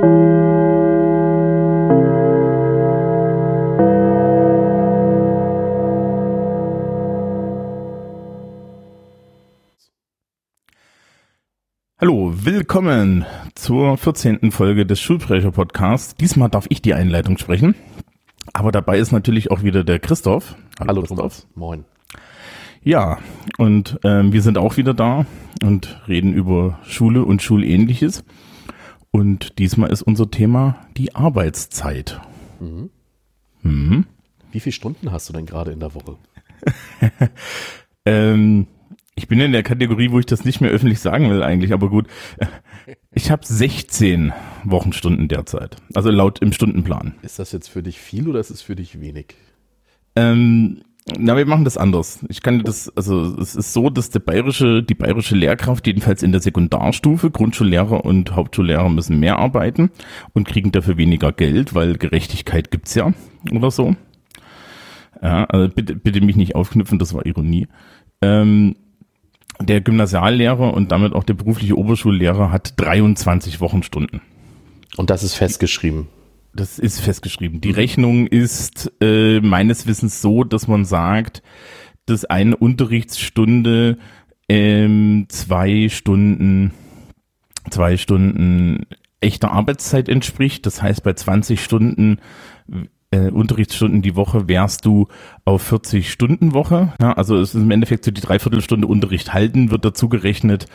Hallo, willkommen zur 14. Folge des Schulsprecher Podcasts. Diesmal darf ich die Einleitung sprechen. Aber dabei ist natürlich auch wieder der Christoph. Hallo, Hallo Christoph. Thomas. Moin. Ja, und ähm, wir sind auch wieder da und reden über Schule und Schulähnliches. Und diesmal ist unser Thema die Arbeitszeit. Mhm. Mhm. Wie viele Stunden hast du denn gerade in der Woche? ähm, ich bin in der Kategorie, wo ich das nicht mehr öffentlich sagen will eigentlich, aber gut. Ich habe 16 Wochenstunden derzeit, also laut im Stundenplan. Ist das jetzt für dich viel oder ist es für dich wenig? Ähm, na, wir machen das anders. Ich kann das, also es ist so, dass der bayerische, die bayerische Lehrkraft jedenfalls in der Sekundarstufe, Grundschullehrer und Hauptschullehrer müssen mehr arbeiten und kriegen dafür weniger Geld, weil Gerechtigkeit gibt's ja oder so. Ja, also bitte, bitte mich nicht aufknüpfen, das war Ironie. Ähm, der Gymnasiallehrer und damit auch der berufliche Oberschullehrer hat 23 Wochenstunden. Und das ist festgeschrieben. Das ist festgeschrieben. Die Rechnung ist äh, meines Wissens so, dass man sagt, dass eine Unterrichtsstunde ähm, zwei Stunden, zwei Stunden echter Arbeitszeit entspricht. Das heißt, bei 20 Stunden äh, Unterrichtsstunden die Woche wärst du auf 40 Stunden Woche. Ja, also es ist im Endeffekt so die Dreiviertelstunde Unterricht halten, wird dazu gerechnet,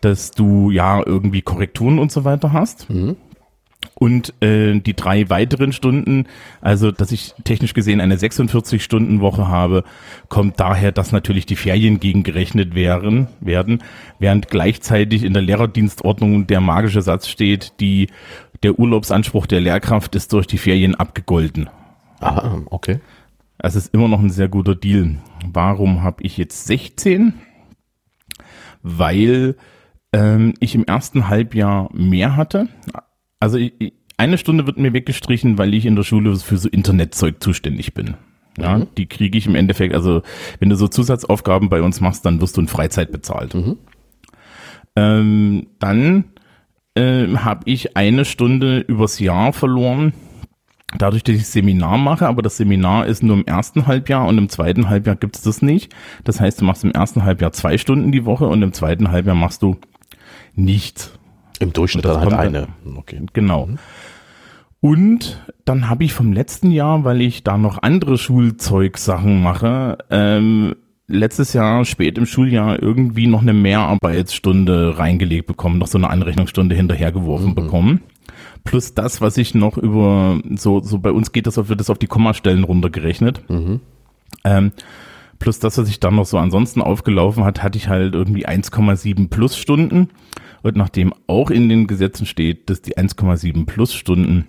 dass du ja irgendwie Korrekturen und so weiter hast. Mhm. Und äh, die drei weiteren Stunden, also dass ich technisch gesehen eine 46-Stunden-Woche habe, kommt daher, dass natürlich die Ferien gegengerechnet wären, werden, während gleichzeitig in der Lehrerdienstordnung der magische Satz steht, die der Urlaubsanspruch der Lehrkraft ist durch die Ferien abgegolten. Ah, okay. Es ist immer noch ein sehr guter Deal. Warum habe ich jetzt 16? Weil ähm, ich im ersten Halbjahr mehr hatte. Also ich, eine Stunde wird mir weggestrichen, weil ich in der Schule für so Internetzeug zuständig bin. Ja, mhm. die kriege ich im Endeffekt, also wenn du so Zusatzaufgaben bei uns machst, dann wirst du in Freizeit bezahlt. Mhm. Ähm, dann äh, habe ich eine Stunde übers Jahr verloren, dadurch, dass ich Seminar mache, aber das Seminar ist nur im ersten Halbjahr und im zweiten Halbjahr gibt es das nicht. Das heißt, du machst im ersten Halbjahr zwei Stunden die Woche und im zweiten Halbjahr machst du nichts. Im Durchschnitt dann halt eine. Okay. Genau. Mhm. Und dann habe ich vom letzten Jahr, weil ich da noch andere Schulzeugsachen mache, ähm, letztes Jahr spät im Schuljahr irgendwie noch eine Mehrarbeitsstunde reingelegt bekommen, noch so eine Anrechnungsstunde hinterhergeworfen mhm. bekommen. Plus das, was ich noch über, so, so bei uns geht das, wird das auf die Kommastellen runtergerechnet. Mhm. Ähm, plus das, was ich dann noch so ansonsten aufgelaufen hat, hatte ich halt irgendwie 1,7 plus Stunden. Und nachdem auch in den Gesetzen steht, dass die 1,7 plus Stunden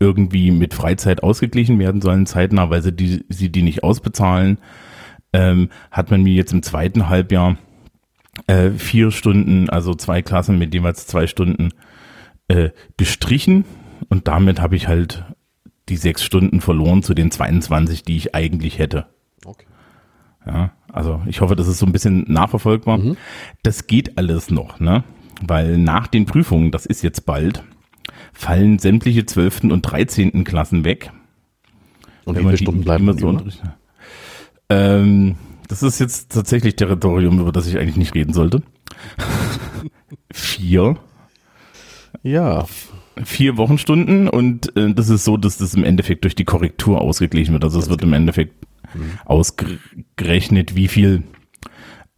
irgendwie mit Freizeit ausgeglichen werden sollen, zeitnah, weil sie die, sie die nicht ausbezahlen, ähm, hat man mir jetzt im zweiten Halbjahr äh, vier Stunden, also zwei Klassen mit jeweils zwei Stunden äh, gestrichen und damit habe ich halt die sechs Stunden verloren zu den 22, die ich eigentlich hätte. Okay. Ja, also ich hoffe, das ist so ein bisschen nachverfolgbar. Mhm. Das geht alles noch, ne? Weil nach den Prüfungen, das ist jetzt bald, fallen sämtliche 12. und 13. Klassen weg. Und wie viele Stunden bleiben immer so ähm, das ist jetzt tatsächlich Territorium, über das ich eigentlich nicht reden sollte. Vier. Ja. Vier Wochenstunden und äh, das ist so, dass das im Endeffekt durch die Korrektur ausgeglichen wird. Also es wird im Endeffekt mhm. ausgerechnet, wie viel,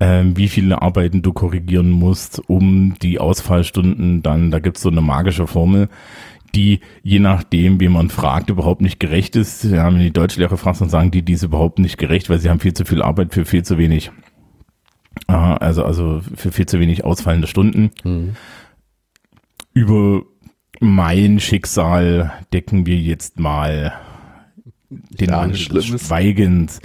äh, wie viele Arbeiten du korrigieren musst, um die Ausfallstunden dann, da gibt's so eine magische Formel, die, je nachdem, wie man fragt, überhaupt nicht gerecht ist. Ja, wenn die Deutschlehrer fragst, dann sagen die, die ist überhaupt nicht gerecht, weil sie haben viel zu viel Arbeit für viel zu wenig, also, also für viel zu wenig ausfallende Stunden. Mhm. Über mein Schicksal decken wir jetzt mal den Mann Schweigens.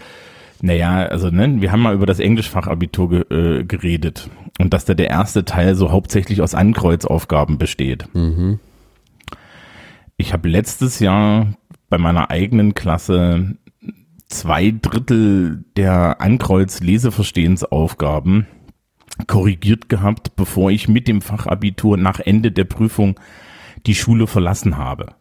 Naja, also ne, wir haben mal über das Englischfachabitur ge, äh, geredet und dass da der erste Teil so hauptsächlich aus Ankreuzaufgaben besteht. Mhm. Ich habe letztes Jahr bei meiner eigenen Klasse zwei Drittel der Ankreuz-Leseverstehensaufgaben korrigiert gehabt, bevor ich mit dem Fachabitur nach Ende der Prüfung die Schule verlassen habe.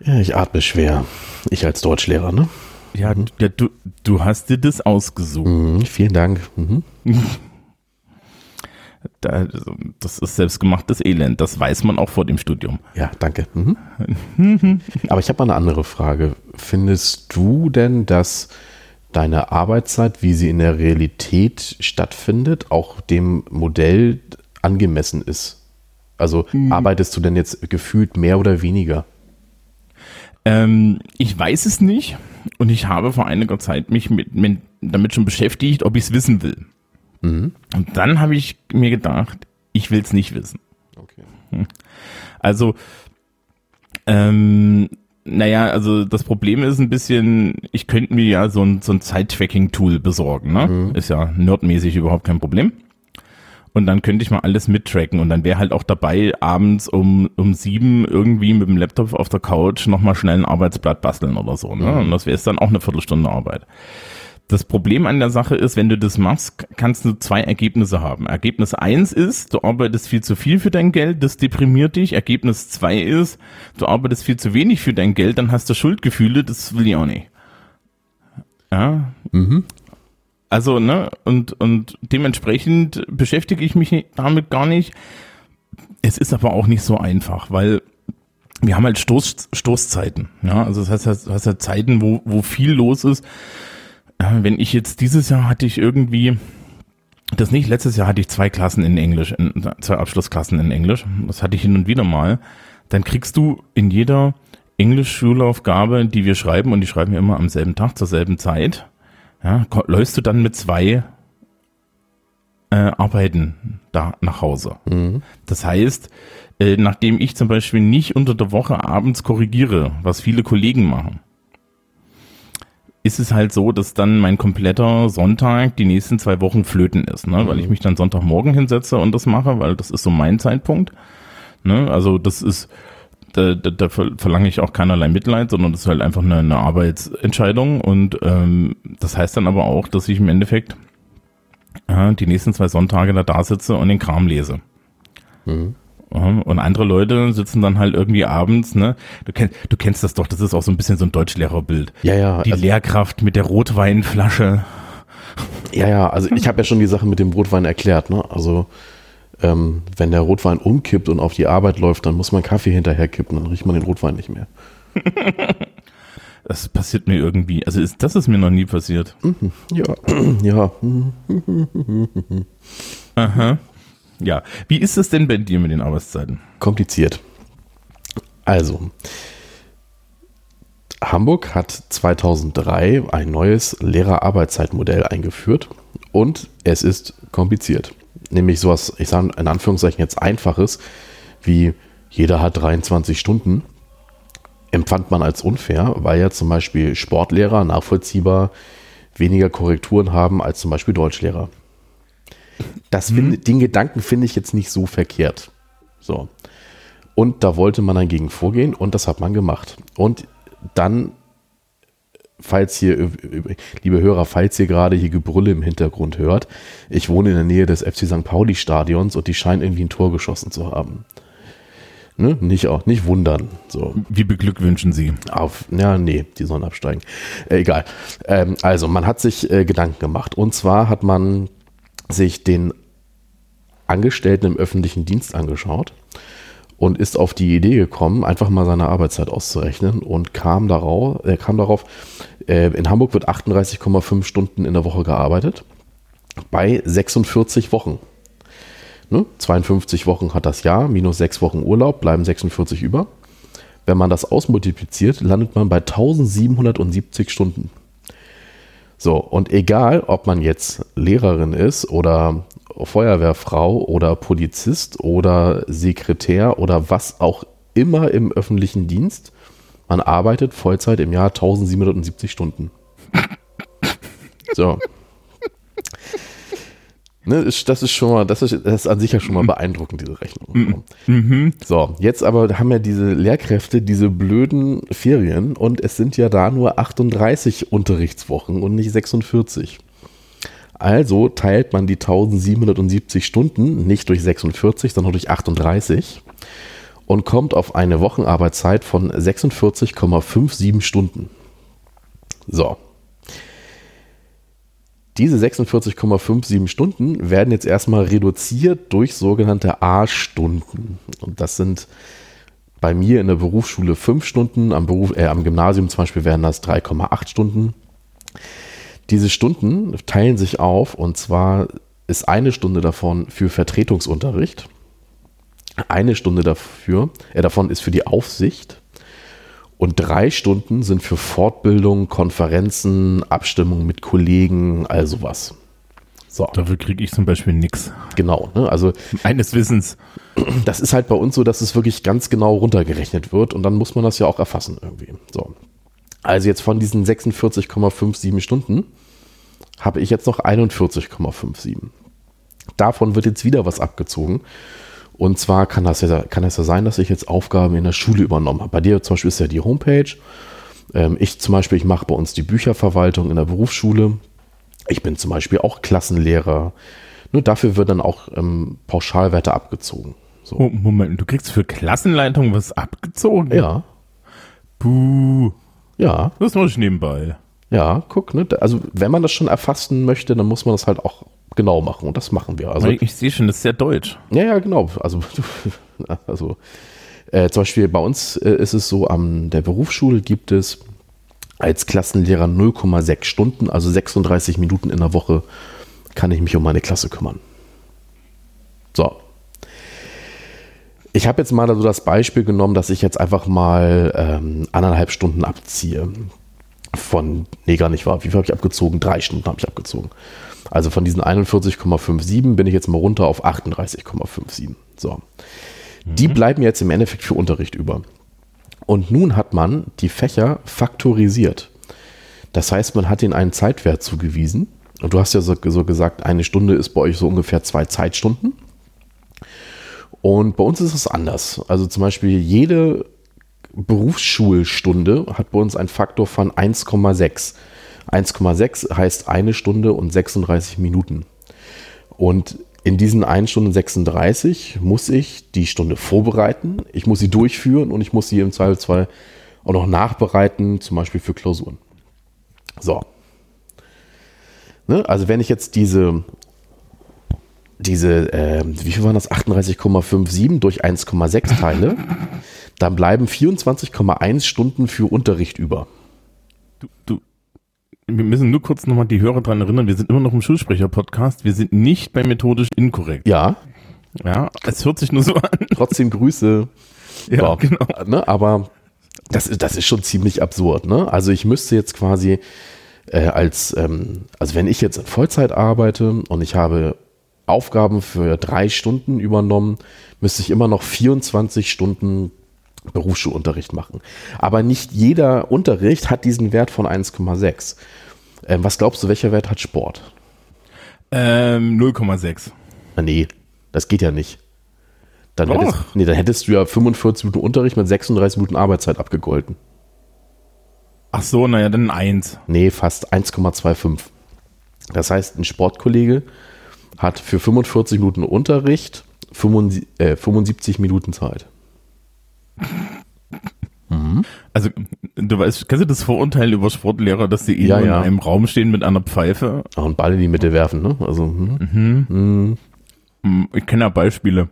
Ja, ich atme schwer. Ich als Deutschlehrer, ne? Ja, mhm. du, du hast dir das ausgesucht. Mhm, vielen Dank. Mhm. Da, das ist selbstgemachtes Elend. Das weiß man auch vor dem Studium. Ja, danke. Mhm. Aber ich habe mal eine andere Frage. Findest du denn, dass deine Arbeitszeit, wie sie in der Realität stattfindet, auch dem Modell angemessen ist? Also mhm. arbeitest du denn jetzt gefühlt mehr oder weniger? Ähm, ich weiß es nicht und ich habe vor einiger Zeit mich mit, mit damit schon beschäftigt, ob ich es wissen will. Mhm. Und dann habe ich mir gedacht, ich will es nicht wissen. Okay. Hm. Also, ähm, naja, also das Problem ist ein bisschen, ich könnte mir ja so ein, so ein Zeit-Tracking-Tool besorgen, ne? Mhm. Ist ja nerdmäßig überhaupt kein Problem. Und dann könnte ich mal alles mittracken und dann wäre halt auch dabei, abends um, um sieben irgendwie mit dem Laptop auf der Couch nochmal schnell ein Arbeitsblatt basteln oder so. Ne? Mhm. Und das wäre dann auch eine Viertelstunde Arbeit. Das Problem an der Sache ist, wenn du das machst, kannst du zwei Ergebnisse haben. Ergebnis eins ist, du arbeitest viel zu viel für dein Geld, das deprimiert dich. Ergebnis zwei ist, du arbeitest viel zu wenig für dein Geld, dann hast du Schuldgefühle, das will ich auch nicht. Ja. Mhm. Also, ne, und, und dementsprechend beschäftige ich mich damit gar nicht. Es ist aber auch nicht so einfach, weil wir haben halt Stoß, Stoßzeiten. Ja, also das heißt, du hast halt Zeiten, wo, wo viel los ist wenn ich jetzt dieses Jahr hatte ich irgendwie, das nicht, letztes Jahr hatte ich zwei Klassen in Englisch, zwei Abschlussklassen in Englisch, das hatte ich hin und wieder mal, dann kriegst du in jeder Englisch-Schulaufgabe, die wir schreiben, und die schreiben wir immer am selben Tag, zur selben Zeit, ja, läufst du dann mit zwei äh, Arbeiten da nach Hause. Mhm. Das heißt, äh, nachdem ich zum Beispiel nicht unter der Woche abends korrigiere, was viele Kollegen machen, ist es halt so, dass dann mein kompletter Sonntag die nächsten zwei Wochen flöten ist, ne? Mhm. weil ich mich dann Sonntagmorgen hinsetze und das mache, weil das ist so mein Zeitpunkt. Ne? Also das ist, da, da, da verlange ich auch keinerlei Mitleid, sondern das ist halt einfach eine, eine Arbeitsentscheidung und ähm, das heißt dann aber auch, dass ich im Endeffekt äh, die nächsten zwei Sonntage da, da sitze und den Kram lese. Mhm. Und andere Leute sitzen dann halt irgendwie abends, ne? Du, kenn, du kennst das doch, das ist auch so ein bisschen so ein Deutschlehrerbild. Ja, ja. Die also, Lehrkraft mit der Rotweinflasche. Ja, ja, also ich habe ja schon die Sache mit dem Rotwein erklärt, ne? Also ähm, wenn der Rotwein umkippt und auf die Arbeit läuft, dann muss man Kaffee hinterher kippen, dann riecht man den Rotwein nicht mehr. Das passiert mir irgendwie. Also ist, das ist mir noch nie passiert. Mhm, ja, ja. Aha. Ja. Wie ist es denn bei dir mit den Arbeitszeiten? Kompliziert. Also, Hamburg hat 2003 ein neues Lehrerarbeitszeitmodell eingeführt und es ist kompliziert. Nämlich sowas, ich sage in Anführungszeichen jetzt einfaches, wie jeder hat 23 Stunden, empfand man als unfair, weil ja zum Beispiel Sportlehrer nachvollziehbar weniger Korrekturen haben als zum Beispiel Deutschlehrer. Das find, mhm. Den Gedanken finde ich jetzt nicht so verkehrt. So. Und da wollte man dagegen vorgehen und das hat man gemacht. Und dann, falls hier, liebe Hörer, falls ihr gerade hier Gebrülle im Hintergrund hört, ich wohne in der Nähe des FC St. Pauli Stadions und die scheinen irgendwie ein Tor geschossen zu haben. Ne? Nicht, auch, nicht wundern. So. Wie beglückwünschen Sie? Auf, ja, nee, die sollen absteigen. Äh, egal. Ähm, also, man hat sich äh, Gedanken gemacht. Und zwar hat man sich den Angestellten im öffentlichen Dienst angeschaut und ist auf die Idee gekommen, einfach mal seine Arbeitszeit auszurechnen und kam darauf, äh, kam darauf äh, in Hamburg wird 38,5 Stunden in der Woche gearbeitet, bei 46 Wochen. Ne? 52 Wochen hat das Jahr, minus 6 Wochen Urlaub, bleiben 46 über. Wenn man das ausmultipliziert, landet man bei 1770 Stunden. So, und egal, ob man jetzt Lehrerin ist oder Feuerwehrfrau oder Polizist oder Sekretär oder was auch immer im öffentlichen Dienst, man arbeitet Vollzeit im Jahr 1770 Stunden. So. Ne, das ist schon mal, das ist, das ist an sich ja schon mal beeindruckend, diese Rechnung. Mhm. So, jetzt aber haben ja diese Lehrkräfte diese blöden Ferien und es sind ja da nur 38 Unterrichtswochen und nicht 46. Also teilt man die 1770 Stunden nicht durch 46, sondern durch 38 und kommt auf eine Wochenarbeitszeit von 46,57 Stunden. So. Diese 46,57 Stunden werden jetzt erstmal reduziert durch sogenannte A-Stunden. Und das sind bei mir in der Berufsschule 5 Stunden, am, Beruf, äh, am Gymnasium zum Beispiel wären das 3,8 Stunden. Diese Stunden teilen sich auf und zwar ist eine Stunde davon für Vertretungsunterricht, eine Stunde dafür, äh, davon ist für die Aufsicht und drei Stunden sind für Fortbildung, Konferenzen, Abstimmung mit Kollegen, all sowas. So. Dafür kriege ich zum Beispiel nichts. Genau, ne? also eines Wissens. Das ist halt bei uns so, dass es wirklich ganz genau runtergerechnet wird und dann muss man das ja auch erfassen irgendwie. So. Also jetzt von diesen 46,57 Stunden habe ich jetzt noch 41,57. Davon wird jetzt wieder was abgezogen. Und zwar kann das, ja, kann das ja sein, dass ich jetzt Aufgaben in der Schule übernommen habe. Bei dir zum Beispiel ist ja die Homepage. Ähm, ich zum Beispiel, ich mache bei uns die Bücherverwaltung in der Berufsschule. Ich bin zum Beispiel auch Klassenlehrer. Nur dafür wird dann auch ähm, Pauschalwerte abgezogen. So. Oh, Moment, du kriegst für Klassenleitung was abgezogen? Ja. Puh. Ja. Das mache ich nebenbei. Ja, guck, ne? Also wenn man das schon erfassen möchte, dann muss man das halt auch genau machen und das machen wir. Also, ich, ich sehe schon, das ist sehr deutsch. Ja, ja, genau. Also, also äh, zum Beispiel bei uns äh, ist es so, an der Berufsschule gibt es als Klassenlehrer 0,6 Stunden, also 36 Minuten in der Woche kann ich mich um meine Klasse kümmern. So. Ich habe jetzt mal so das Beispiel genommen, dass ich jetzt einfach mal ähm, anderthalb Stunden abziehe von, nee, gar nicht wahr. Wie viel habe ich abgezogen? Drei Stunden habe ich abgezogen. Also von diesen 41,57 bin ich jetzt mal runter auf 38,57. So. Mhm. Die bleiben jetzt im Endeffekt für Unterricht über. Und nun hat man die Fächer faktorisiert. Das heißt, man hat ihnen einen Zeitwert zugewiesen. Und du hast ja so, so gesagt, eine Stunde ist bei euch so ungefähr zwei Zeitstunden. Und bei uns ist es anders. Also zum Beispiel jede Berufsschulstunde hat bei uns einen Faktor von 1,6. 1,6 heißt eine Stunde und 36 Minuten. Und in diesen 1 Stunde 36 muss ich die Stunde vorbereiten, ich muss sie durchführen und ich muss sie im Zweifelsfall auch noch nachbereiten, zum Beispiel für Klausuren. So. Ne? Also wenn ich jetzt diese, diese äh, wie viel waren das, 38,57 durch 1,6 teile, dann bleiben 24,1 Stunden für Unterricht über. Du, du, wir müssen nur kurz nochmal die Hörer dran erinnern, wir sind immer noch im Schulsprecher-Podcast, wir sind nicht bei methodisch inkorrekt. Ja. Ja, es hört sich nur so an. Trotzdem Grüße. Ja, ja genau. Ne, aber das, das ist schon ziemlich absurd. Ne? Also ich müsste jetzt quasi äh, als, ähm, also wenn ich jetzt in Vollzeit arbeite und ich habe Aufgaben für drei Stunden übernommen, müsste ich immer noch 24 Stunden Berufsschulunterricht machen. Aber nicht jeder Unterricht hat diesen Wert von 1,6. Ähm, was glaubst du, welcher Wert hat Sport? Ähm, 0,6. Nee, das geht ja nicht. Dann hättest, nee, dann hättest du ja 45 Minuten Unterricht mit 36 Minuten Arbeitszeit abgegolten. Ach so, naja, dann 1. Nee, fast 1,25. Das heißt, ein Sportkollege hat für 45 Minuten Unterricht 75, äh, 75 Minuten Zeit. Mhm. Also, du weißt, kennst du das Vorurteil über Sportlehrer, dass die ja, ja. in einem Raum stehen mit einer Pfeife? Auch einen Ball in die Mitte werfen, ne? Also, hm. mhm. Mhm. Hm, ich kenne ja Beispiele.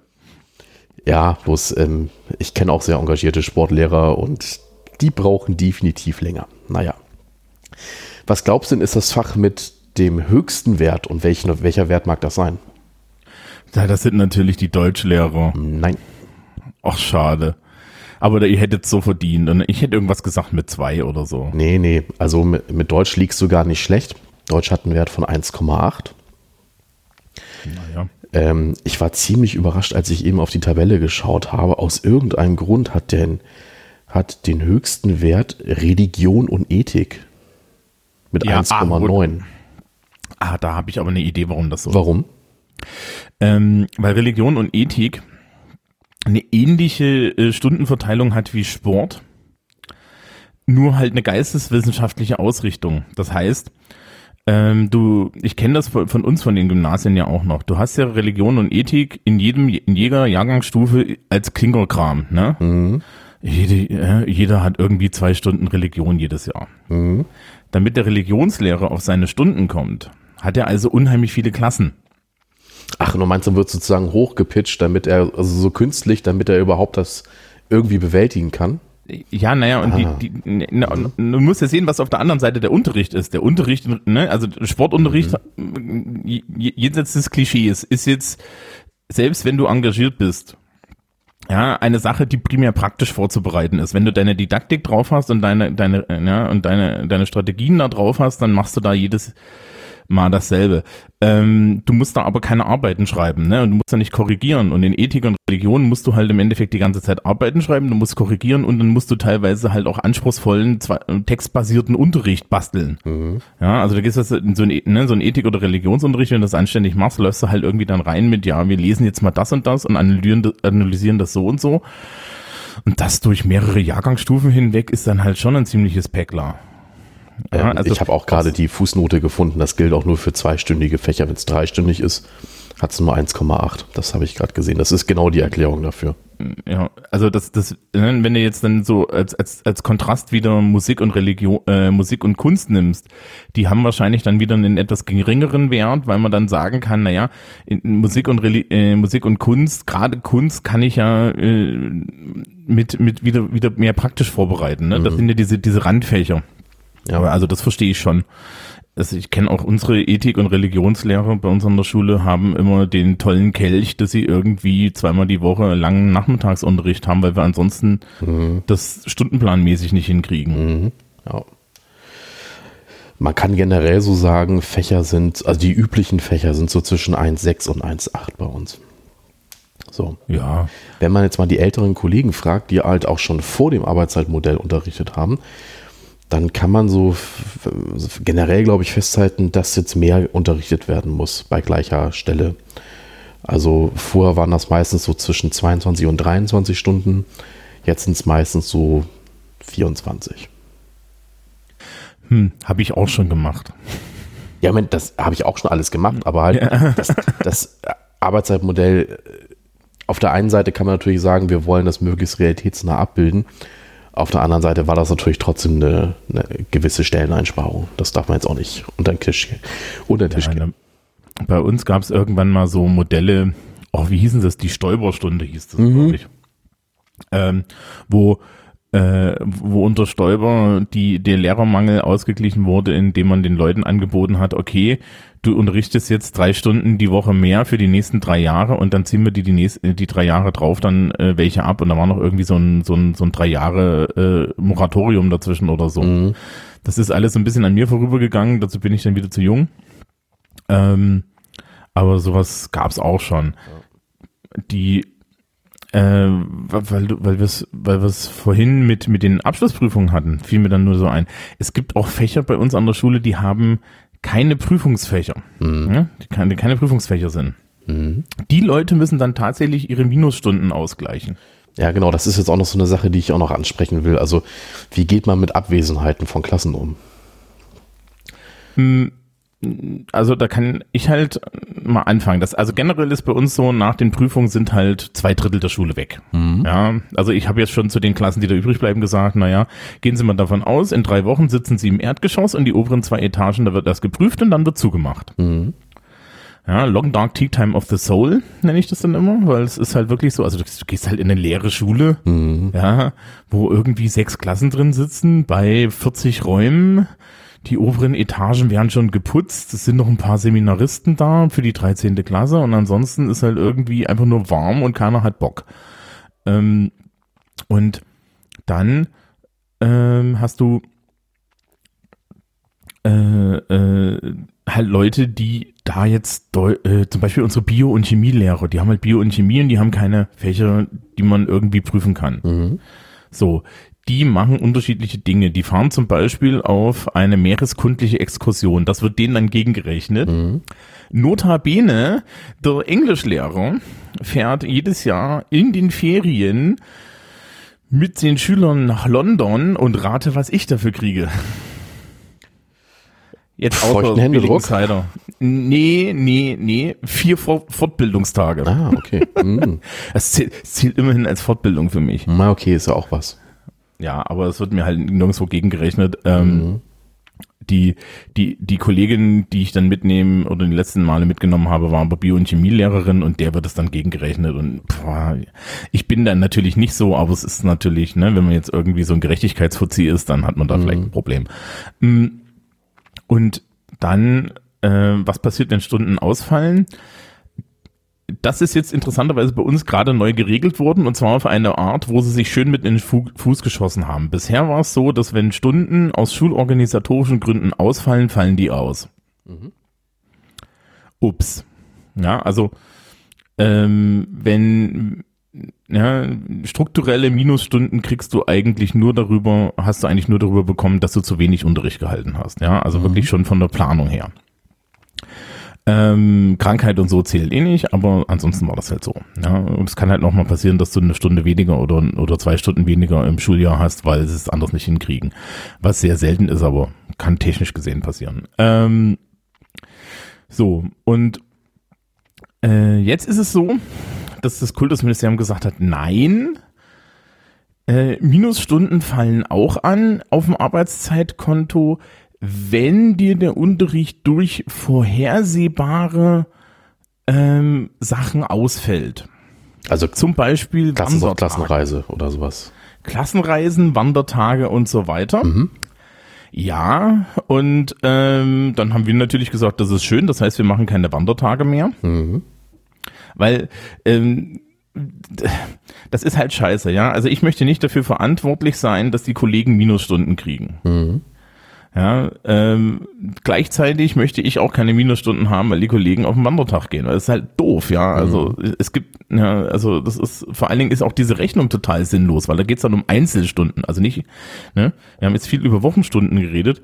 Ja, bloß, ähm, ich kenne auch sehr engagierte Sportlehrer und die brauchen definitiv länger. Naja. Was glaubst du denn, ist das Fach mit dem höchsten Wert und welchen, welcher Wert mag das sein? Ja, das sind natürlich die Deutschlehrer. Nein. Ach, schade. Aber ihr hättet so verdient. Und ich hätte irgendwas gesagt mit zwei oder so. Nee, nee. Also mit, mit Deutsch liegst du gar nicht schlecht. Deutsch hat einen Wert von 1,8. Naja. Ähm, ich war ziemlich überrascht, als ich eben auf die Tabelle geschaut habe. Aus irgendeinem Grund hat, den, hat den höchsten Wert Religion und Ethik mit ja, 1,9. Ah, da habe ich aber eine Idee, warum das so ist. Warum? Ähm, weil Religion und Ethik eine ähnliche äh, Stundenverteilung hat wie Sport, nur halt eine geisteswissenschaftliche Ausrichtung. Das heißt, Ähm, du, ich kenne das von, von uns von den Gymnasien ja auch noch. Du hast ja Religion und Ethik in jedem, in jeder Jahrgangsstufe als Klingerkram, ne? Mhm. Jede, äh, jeder hat irgendwie zwei Stunden Religion jedes Jahr. Mhm. Damit der Religionslehrer auf seine Stunden kommt, hat er also unheimlich viele Klassen. Ach, und du meinst, dann wird sozusagen hochgepitcht, damit er, also so künstlich, damit er überhaupt das irgendwie bewältigen kann? Ja, naja, und ah. die, die na, du musst ja sehen, was auf der anderen Seite der Unterricht ist. Der Unterricht, ne, also Sportunterricht, mhm. jenseits des Klischees, ist jetzt, selbst wenn du engagiert bist, ja, eine Sache, die primär praktisch vorzubereiten ist. Wenn du deine Didaktik drauf hast und deine, deine, ja, und deine, deine Strategien da drauf hast, dann machst du da jedes, mal dasselbe. Ähm, du musst da aber keine Arbeiten schreiben, ne? Und du musst da nicht korrigieren. Und in Ethik und Religion musst du halt im Endeffekt die ganze Zeit Arbeiten schreiben, du musst korrigieren und dann musst du teilweise halt auch anspruchsvollen, textbasierten Unterricht basteln. Mhm. Ja, also da gehst du in so ein, ne, so ein Ethik- oder Religionsunterricht, wenn du das anständig machst, läufst du halt irgendwie dann rein mit, ja, wir lesen jetzt mal das und das und analysieren, analysieren das so und so. Und das durch mehrere Jahrgangsstufen hinweg ist dann halt schon ein ziemliches Päckler. Ähm, also ich habe auch gerade die Fußnote gefunden, das gilt auch nur für zweistündige Fächer. Wenn es dreistündig ist, hat es nur 1,8. Das habe ich gerade gesehen. Das ist genau die Erklärung dafür. Ja, also das, das, ne, wenn du jetzt dann so als, als, als Kontrast wieder Musik und Religion, äh, Musik und Kunst nimmst, die haben wahrscheinlich dann wieder einen etwas geringeren Wert, weil man dann sagen kann, naja, Musik und Reli äh, Musik und Kunst, gerade Kunst kann ich ja äh, mit, mit wieder, wieder mehr praktisch vorbereiten. Ne? Das mhm. sind ja diese, diese Randfächer. Ja, aber also das verstehe ich schon. Also ich kenne auch unsere Ethik- und Religionslehrer bei uns an der Schule haben immer den tollen Kelch, dass sie irgendwie zweimal die Woche langen Nachmittagsunterricht haben, weil wir ansonsten mhm. das stundenplanmäßig nicht hinkriegen. Mhm. Ja. Man kann generell so sagen, Fächer sind, also die üblichen Fächer sind so zwischen 1,6 und 1,8 bei uns. So. Ja. Wenn man jetzt mal die älteren Kollegen fragt, die halt auch schon vor dem Arbeitszeitmodell unterrichtet haben, dann kann man so generell, glaube ich, festhalten, dass jetzt mehr unterrichtet werden muss bei gleicher Stelle. Also vorher waren das meistens so zwischen 22 und 23 Stunden, jetzt sind es meistens so 24. Hm, habe ich auch schon gemacht. Ja, Moment, das habe ich auch schon alles gemacht, aber halt ja. das, das Arbeitszeitmodell, auf der einen Seite kann man natürlich sagen, wir wollen das möglichst realitätsnah abbilden. Auf der anderen Seite war das natürlich trotzdem eine, eine gewisse Stelleneinsparung. Das darf man jetzt auch nicht unter den Tisch, unter den Tisch ja, gehen. Bei uns gab es irgendwann mal so Modelle, oh, wie hießen das? Die Stäuberstunde hieß das, mhm. glaube ich. Ähm, wo äh, wo unter Stäuber die, der Lehrermangel ausgeglichen wurde, indem man den Leuten angeboten hat, okay, du unterrichtest jetzt drei Stunden die Woche mehr für die nächsten drei Jahre und dann ziehen wir die die, nächsten, die drei Jahre drauf dann äh, welche ab und da war noch irgendwie so ein, so ein, so ein drei Jahre äh, Moratorium dazwischen oder so. Mhm. Das ist alles ein bisschen an mir vorübergegangen, dazu bin ich dann wieder zu jung. Ähm, aber sowas gab's auch schon. Die äh, weil, weil wir es weil wir's vorhin mit, mit den Abschlussprüfungen hatten, fiel mir dann nur so ein. Es gibt auch Fächer bei uns an der Schule, die haben keine Prüfungsfächer, mhm. ja, die keine, keine Prüfungsfächer sind. Mhm. Die Leute müssen dann tatsächlich ihre Minusstunden ausgleichen. Ja, genau, das ist jetzt auch noch so eine Sache, die ich auch noch ansprechen will. Also, wie geht man mit Abwesenheiten von Klassen um? Hm, also da kann ich halt mal anfangen. Das, also generell ist bei uns so, nach den Prüfungen sind halt zwei Drittel der Schule weg. Mhm. Ja, also ich habe jetzt schon zu den Klassen, die da übrig bleiben, gesagt, naja, gehen Sie mal davon aus, in drei Wochen sitzen Sie im Erdgeschoss und die oberen zwei Etagen, da wird das geprüft und dann wird zugemacht. Mhm. Ja, Long Dark Tea Time of the Soul nenne ich das dann immer, weil es ist halt wirklich so, also du, du gehst halt in eine leere Schule, mhm. ja, wo irgendwie sechs Klassen drin sitzen bei 40 Räumen die oberen Etagen werden schon geputzt. Es sind noch ein paar Seminaristen da für die 13. Klasse und ansonsten ist halt irgendwie einfach nur warm und keiner hat Bock. Ähm, und dann ähm, hast du äh, äh, halt Leute, die da jetzt äh, zum Beispiel unsere Bio- und Chemielehrer, die haben halt Bio und Chemie und die haben keine Fächer, die man irgendwie prüfen kann. Mhm. So, die machen unterschiedliche Dinge. Die fahren zum Beispiel auf eine meereskundliche Exkursion. Das wird denen dann gegengerechnet. Mhm. Notabene, der Englischlehrer fährt jedes Jahr in den Ferien mit den Schülern nach London und rate, was ich dafür kriege. Jetzt Feuchten Händedruck? Cider. Nee, nee, nee. Vier Fort Fortbildungstage. Ah, okay. Mm. Es zählt, es zählt immerhin als Fortbildung für mich. Na, okay, ist ja auch was. Ja, aber es wird mir halt nirgendwo gegengerechnet. Ähm, die, die, die Kollegin, die ich dann mitnehmen oder die letzten Male mitgenommen habe, war aber Bio- und Chemielehrerin und der wird es dann gegengerechnet und boah, ich bin dann natürlich nicht so, aber es ist natürlich, ne, wenn man jetzt irgendwie so ein Gerechtigkeitsfuzzi ist, dann hat man da vielleicht ein Problem. Mm, Und dann, äh, was passiert, wenn Stunden ausfallen? Das ist jetzt interessanterweise bei uns gerade neu geregelt worden und zwar auf eine Art, wo sie sich schön mit in den Fu Fuß geschossen haben. Bisher war es so, dass wenn Stunden aus schulorganisatorischen Gründen ausfallen, fallen die aus. Ups. Ja, also ähm, wenn ja, strukturelle Minusstunden kriegst du eigentlich nur darüber, hast du eigentlich nur darüber bekommen, dass du zu wenig Unterricht gehalten hast. Ja, also wirklich schon von der Planung her. Ähm, Krankheit und so zählt eh nicht, aber ansonsten war das halt so. Ja, und es kann halt noch mal passieren, dass du eine Stunde weniger oder, oder zwei Stunden weniger im Schuljahr hast, weil sie es anders nicht hinkriegen. Was sehr selten ist, aber kann technisch gesehen passieren. Ähm, so, und äh, jetzt ist es so, dass das Kultusministerium gesagt hat, nein, äh, Minusstunden fallen auch an auf dem Arbeitszeitkonto, wenn dir der Unterricht durch vorhersehbare ähm, Sachen ausfällt. Also Zum Beispiel Klassen Klassenreise oder sowas. Klassenreisen, Wandertage und so weiter. Ja, und ähm, dann haben wir natürlich gesagt, das ist schön, das heißt, wir machen keine Wandertage mehr. Weil ähm, das ist halt scheiße, ja. Also ich möchte nicht dafür verantwortlich sein, dass die Kollegen Minusstunden kriegen. Ja, ähm, gleichzeitig möchte ich auch keine Minusstunden haben, weil die Kollegen auf den Wandertag gehen. Das ist halt doof, ja. Also es gibt, ja, also das ist, vor allen Dingen ist auch diese Rechnung total sinnlos, weil da geht's dann um Einzelstunden. Also nicht, ne? Wir haben jetzt viel über Wochenstunden geredet.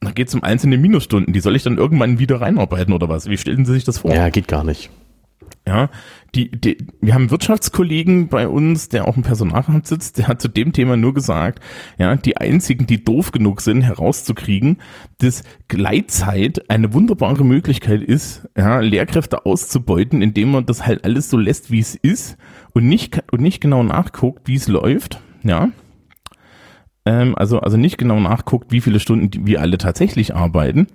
Da geht's um einzelne Minusstunden. Die soll ich dann irgendwann wieder reinarbeiten oder was? Wie stellen Sie sich das vor? Ja, geht gar nicht. Ja, die, die, wir haben einen Wirtschaftskollegen bei uns, der auch im Personalamt sitzt, der hat zu dem Thema nur gesagt, ja, die einzigen, die doof genug sind, herauszukriegen, dass Gleitzeit eine wunderbare Möglichkeit ist, ja, Lehrkräfte auszubeuten, indem man das halt alles so lässt, wie es ist und nicht, und nicht genau nachguckt, wie es läuft, ja. Ähm, also, also nicht genau nachguckt, wie viele Stunden wir alle tatsächlich arbeiten.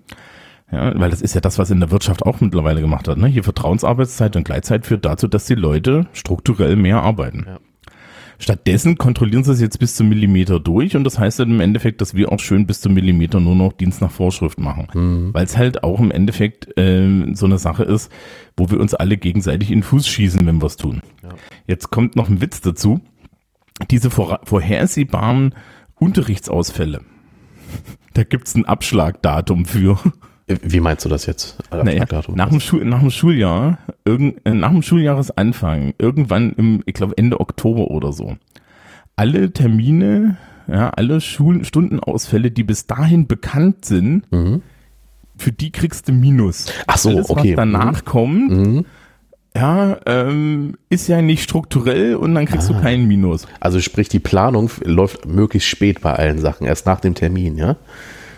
Ja, weil das ist ja das, was in der Wirtschaft auch mittlerweile gemacht hat. Ne? Hier Vertrauensarbeitszeit und Gleitzeit führt dazu, dass die Leute strukturell mehr arbeiten. Ja. Stattdessen kontrollieren sie es jetzt bis zum Millimeter durch und das heißt dann im Endeffekt, dass wir auch schön bis zum Millimeter nur noch Dienst nach Vorschrift machen. Weil es halt auch im Endeffekt ähm, so eine Sache ist, wo wir uns alle gegenseitig in den Fuß schießen, wenn wir es tun. Jetzt kommt noch ein Witz dazu. Diese vor vorhersehbaren Unterrichtsausfälle. Da gibt's ein Abschlagdatum für. Äh, Wie meinst du das jetzt? Naja, Abschlagdatum? nach, dem Schul nach dem Schuljahr, irgend, äh, nach dem Schuljahresanfang, irgendwann im, ich glaube Ende Oktober oder so, alle Termine, ja, alle Schulstundenausfälle, die bis dahin bekannt sind, für die kriegst du Minus. Mhm. Ach so, Alles, okay. was danach kommt, Mhm. ja, ähm, ist ja nicht strukturell und dann kriegst Ah. du keinen Minus. Also sprich, die Planung läuft möglichst spät bei allen Sachen, erst nach dem Termin, ja?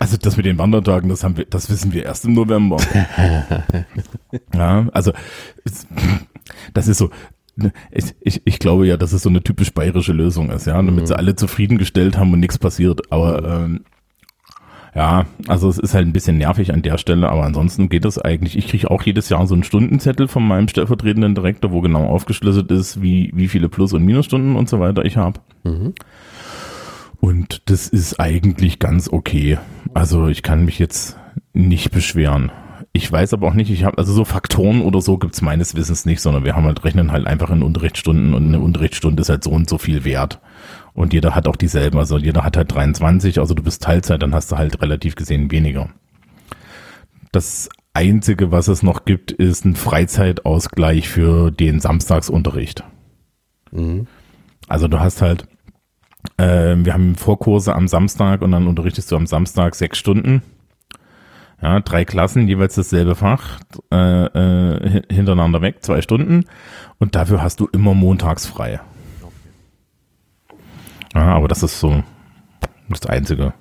Also das mit den Wandertagen, das haben wir, das wissen wir erst im November. ja, also das ist so. ne, Ich, ich, ich glaube ja, dass es so eine typisch bayerische Lösung ist, ja, damit sie alle zufriedengestellt haben und nichts passiert. Aber ähm, ja, also es ist halt ein bisschen nervig an der Stelle, aber ansonsten geht das eigentlich. Ich kriege auch jedes Jahr so einen Stundenzettel von meinem stellvertretenden Direktor, wo genau aufgeschlüsselt ist, wie, wie viele Plus- und Minusstunden und so weiter ich habe. Und das ist eigentlich ganz okay. Also ich kann mich jetzt nicht beschweren. Ich weiß aber auch nicht, ich habe, also so Faktoren oder so gibt's meines Wissens nicht, sondern wir haben halt rechnen halt einfach in Unterrichtsstunden und eine Unterrichtsstunde ist halt so und so viel wert. Und jeder hat auch dieselben, also jeder hat halt 23, also du bist Teilzeit, dann hast du halt relativ gesehen weniger. Das Einzige, was es noch gibt, ist ein Freizeitausgleich für den Samstagsunterricht. Also du hast halt, äh, wir haben Vorkurse am Samstag und dann unterrichtest du am Samstag sechs Stunden. Ja, drei Klassen, jeweils dasselbe Fach, äh, äh, hin- hintereinander weg, zwei Stunden. Und dafür hast du immer montags frei. Ja, aber das ist so das Einzige.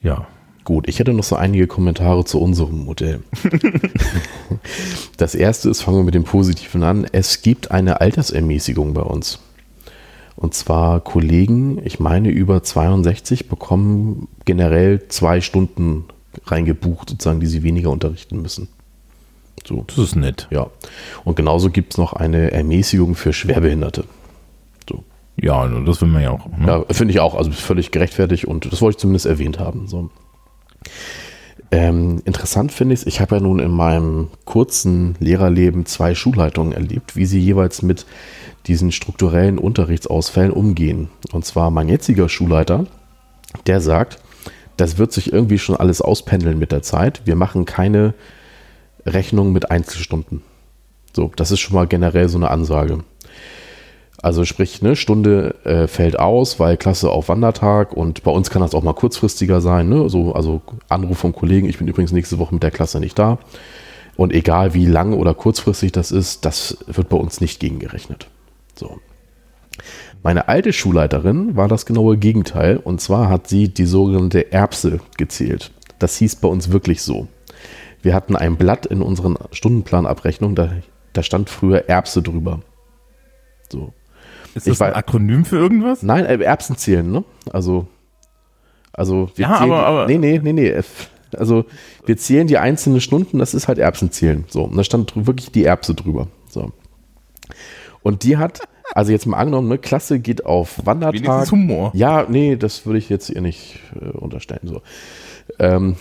Ja. Gut, ich hätte noch so einige Kommentare zu unserem Modell. das erste ist, fangen wir mit dem Positiven an. Es gibt eine Altersermäßigung bei uns. Und zwar Kollegen, ich meine über 62, bekommen generell zwei Stunden reingebucht, sozusagen, die sie weniger unterrichten müssen. So. Das ist nett. Ja. Und genauso gibt es noch eine Ermäßigung für Schwerbehinderte. So. Ja, das will man ja auch. Ne? Ja, finde ich auch. Also völlig gerechtfertigt und das wollte ich zumindest erwähnt haben. So. Ähm, interessant finde ich es, ich habe ja nun in meinem kurzen Lehrerleben zwei Schulleitungen erlebt, wie sie jeweils mit diesen strukturellen Unterrichtsausfällen umgehen. Und zwar mein jetziger Schulleiter, der sagt, das wird sich irgendwie schon alles auspendeln mit der Zeit. Wir machen keine Rechnung mit Einzelstunden. So, das ist schon mal generell so eine Ansage. Also sprich, eine Stunde äh, fällt aus, weil Klasse auf Wandertag und bei uns kann das auch mal kurzfristiger sein. Ne? So, also Anruf vom Kollegen, ich bin übrigens nächste Woche mit der Klasse nicht da. Und egal wie lang oder kurzfristig das ist, das wird bei uns nicht gegengerechnet. So. Meine alte Schulleiterin war das genaue Gegenteil und zwar hat sie die sogenannte Erbse gezählt. Das hieß bei uns wirklich so. Wir hatten ein Blatt in unseren Stundenplanabrechnungen, da, da stand früher Erbse drüber. So. Ist das ich ein Akronym für irgendwas? Nein, äh, Erbsen zählen, ne? Also, also wir ja, zählen, aber, aber. Nee, nee, nee, nee. Also wir zählen die einzelnen Stunden, das ist halt Erbsenzählen. So, und da stand wirklich die Erbse drüber. So. Und die hat, also jetzt mal angenommen, ne, Klasse geht auf Wandertag. Wenigstens Humor. Ja, nee, das würde ich jetzt ihr nicht äh, unterstellen. So. Ähm,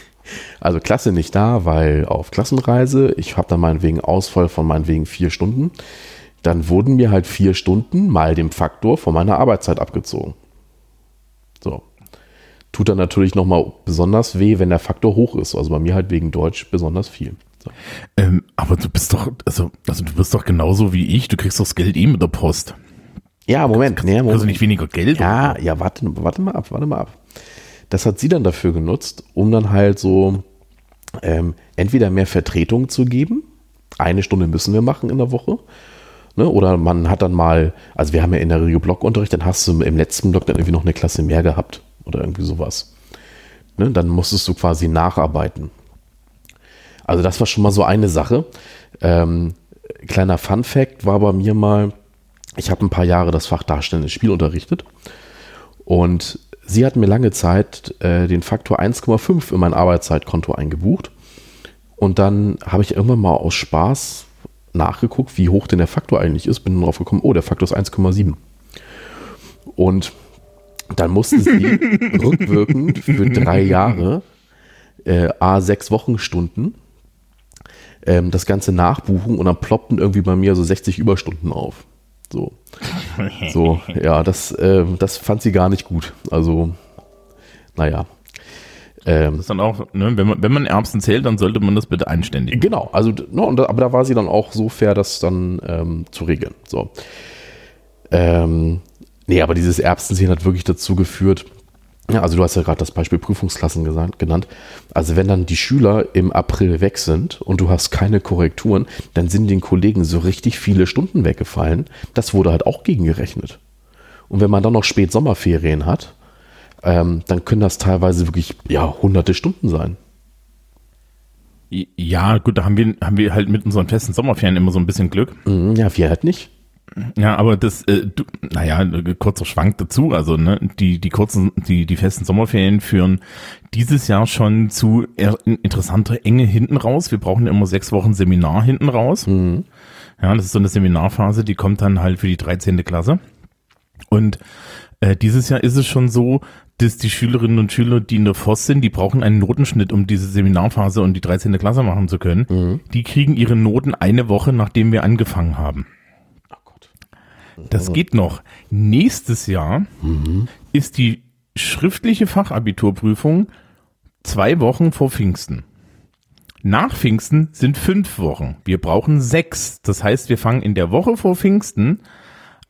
also Klasse nicht da, weil auf Klassenreise. Ich habe dann meinetwegen Ausfall von meinetwegen vier Stunden. Dann wurden mir halt vier Stunden mal dem Faktor von meiner Arbeitszeit abgezogen. So. Tut dann natürlich nochmal besonders weh, wenn der Faktor hoch ist. Also bei mir halt wegen Deutsch besonders viel. So. Ähm, aber du bist doch, also, also du bist doch genauso wie ich, du kriegst doch das Geld eh mit der Post. Ja, Moment. Nee, Moment. Also nicht weniger Geld? Ja, oder? ja, warte, warte mal ab, warte mal ab. Das hat sie dann dafür genutzt, um dann halt so ähm, entweder mehr Vertretung zu geben. Eine Stunde müssen wir machen in der Woche. Ne? Oder man hat dann mal, also wir haben ja in der Regel Blockunterricht, dann hast du im letzten Block dann irgendwie noch eine Klasse mehr gehabt oder irgendwie sowas. Ne? Dann musstest du quasi nacharbeiten. Also das war schon mal so eine Sache. Ähm, kleiner Fun Fact war bei mir mal, ich habe ein paar Jahre das Fach Darstellendes Spiel unterrichtet und sie hat mir lange Zeit äh, den Faktor 1,5 in mein Arbeitszeitkonto eingebucht und dann habe ich irgendwann mal aus Spaß nachgeguckt, wie hoch denn der Faktor eigentlich ist, bin darauf gekommen, oh, der Faktor ist 1,7. Und dann musste sie rückwirkend für drei Jahre äh, A sechs Wochenstunden ähm, das Ganze nachbuchen und dann ploppten irgendwie bei mir so 60 Überstunden auf. So. So, ja, das, äh, das fand sie gar nicht gut. Also, naja. Ähm, das ist dann auch, ne, wenn, man, wenn man Erbsen zählt, dann sollte man das bitte einständig. Genau, also, no, und, aber da war sie dann auch so fair, das dann ähm, zu regeln. So. Ähm, nee, aber dieses Erbsenzählen hat wirklich dazu geführt, ja, also du hast ja gerade das Beispiel Prüfungsklassen gesagt, genannt. Also wenn dann die Schüler im April weg sind und du hast keine Korrekturen, dann sind den Kollegen so richtig viele Stunden weggefallen. Das wurde halt auch gegengerechnet. Und wenn man dann noch spät Sommerferien hat, ähm, dann können das teilweise wirklich ja hunderte Stunden sein. Ja, gut, da haben wir, haben wir halt mit unseren festen Sommerferien immer so ein bisschen Glück. Mhm, ja, wir halt nicht. Ja, aber das, äh, du, naja, kurzer Schwank dazu. Also ne, die die kurzen, die die festen Sommerferien führen dieses Jahr schon zu interessanter Enge hinten raus. Wir brauchen immer sechs Wochen Seminar hinten raus. Mhm. Ja, das ist so eine Seminarphase, die kommt dann halt für die 13. Klasse. Und äh, dieses Jahr ist es schon so, dass die Schülerinnen und Schüler, die in der FOS sind, die brauchen einen Notenschnitt, um diese Seminarphase und die 13. Klasse machen zu können. Mhm. Die kriegen ihre Noten eine Woche, nachdem wir angefangen haben. Das geht noch. Nächstes Jahr mhm. ist die schriftliche Fachabiturprüfung zwei Wochen vor Pfingsten. Nach Pfingsten sind fünf Wochen. Wir brauchen sechs. Das heißt, wir fangen in der Woche vor Pfingsten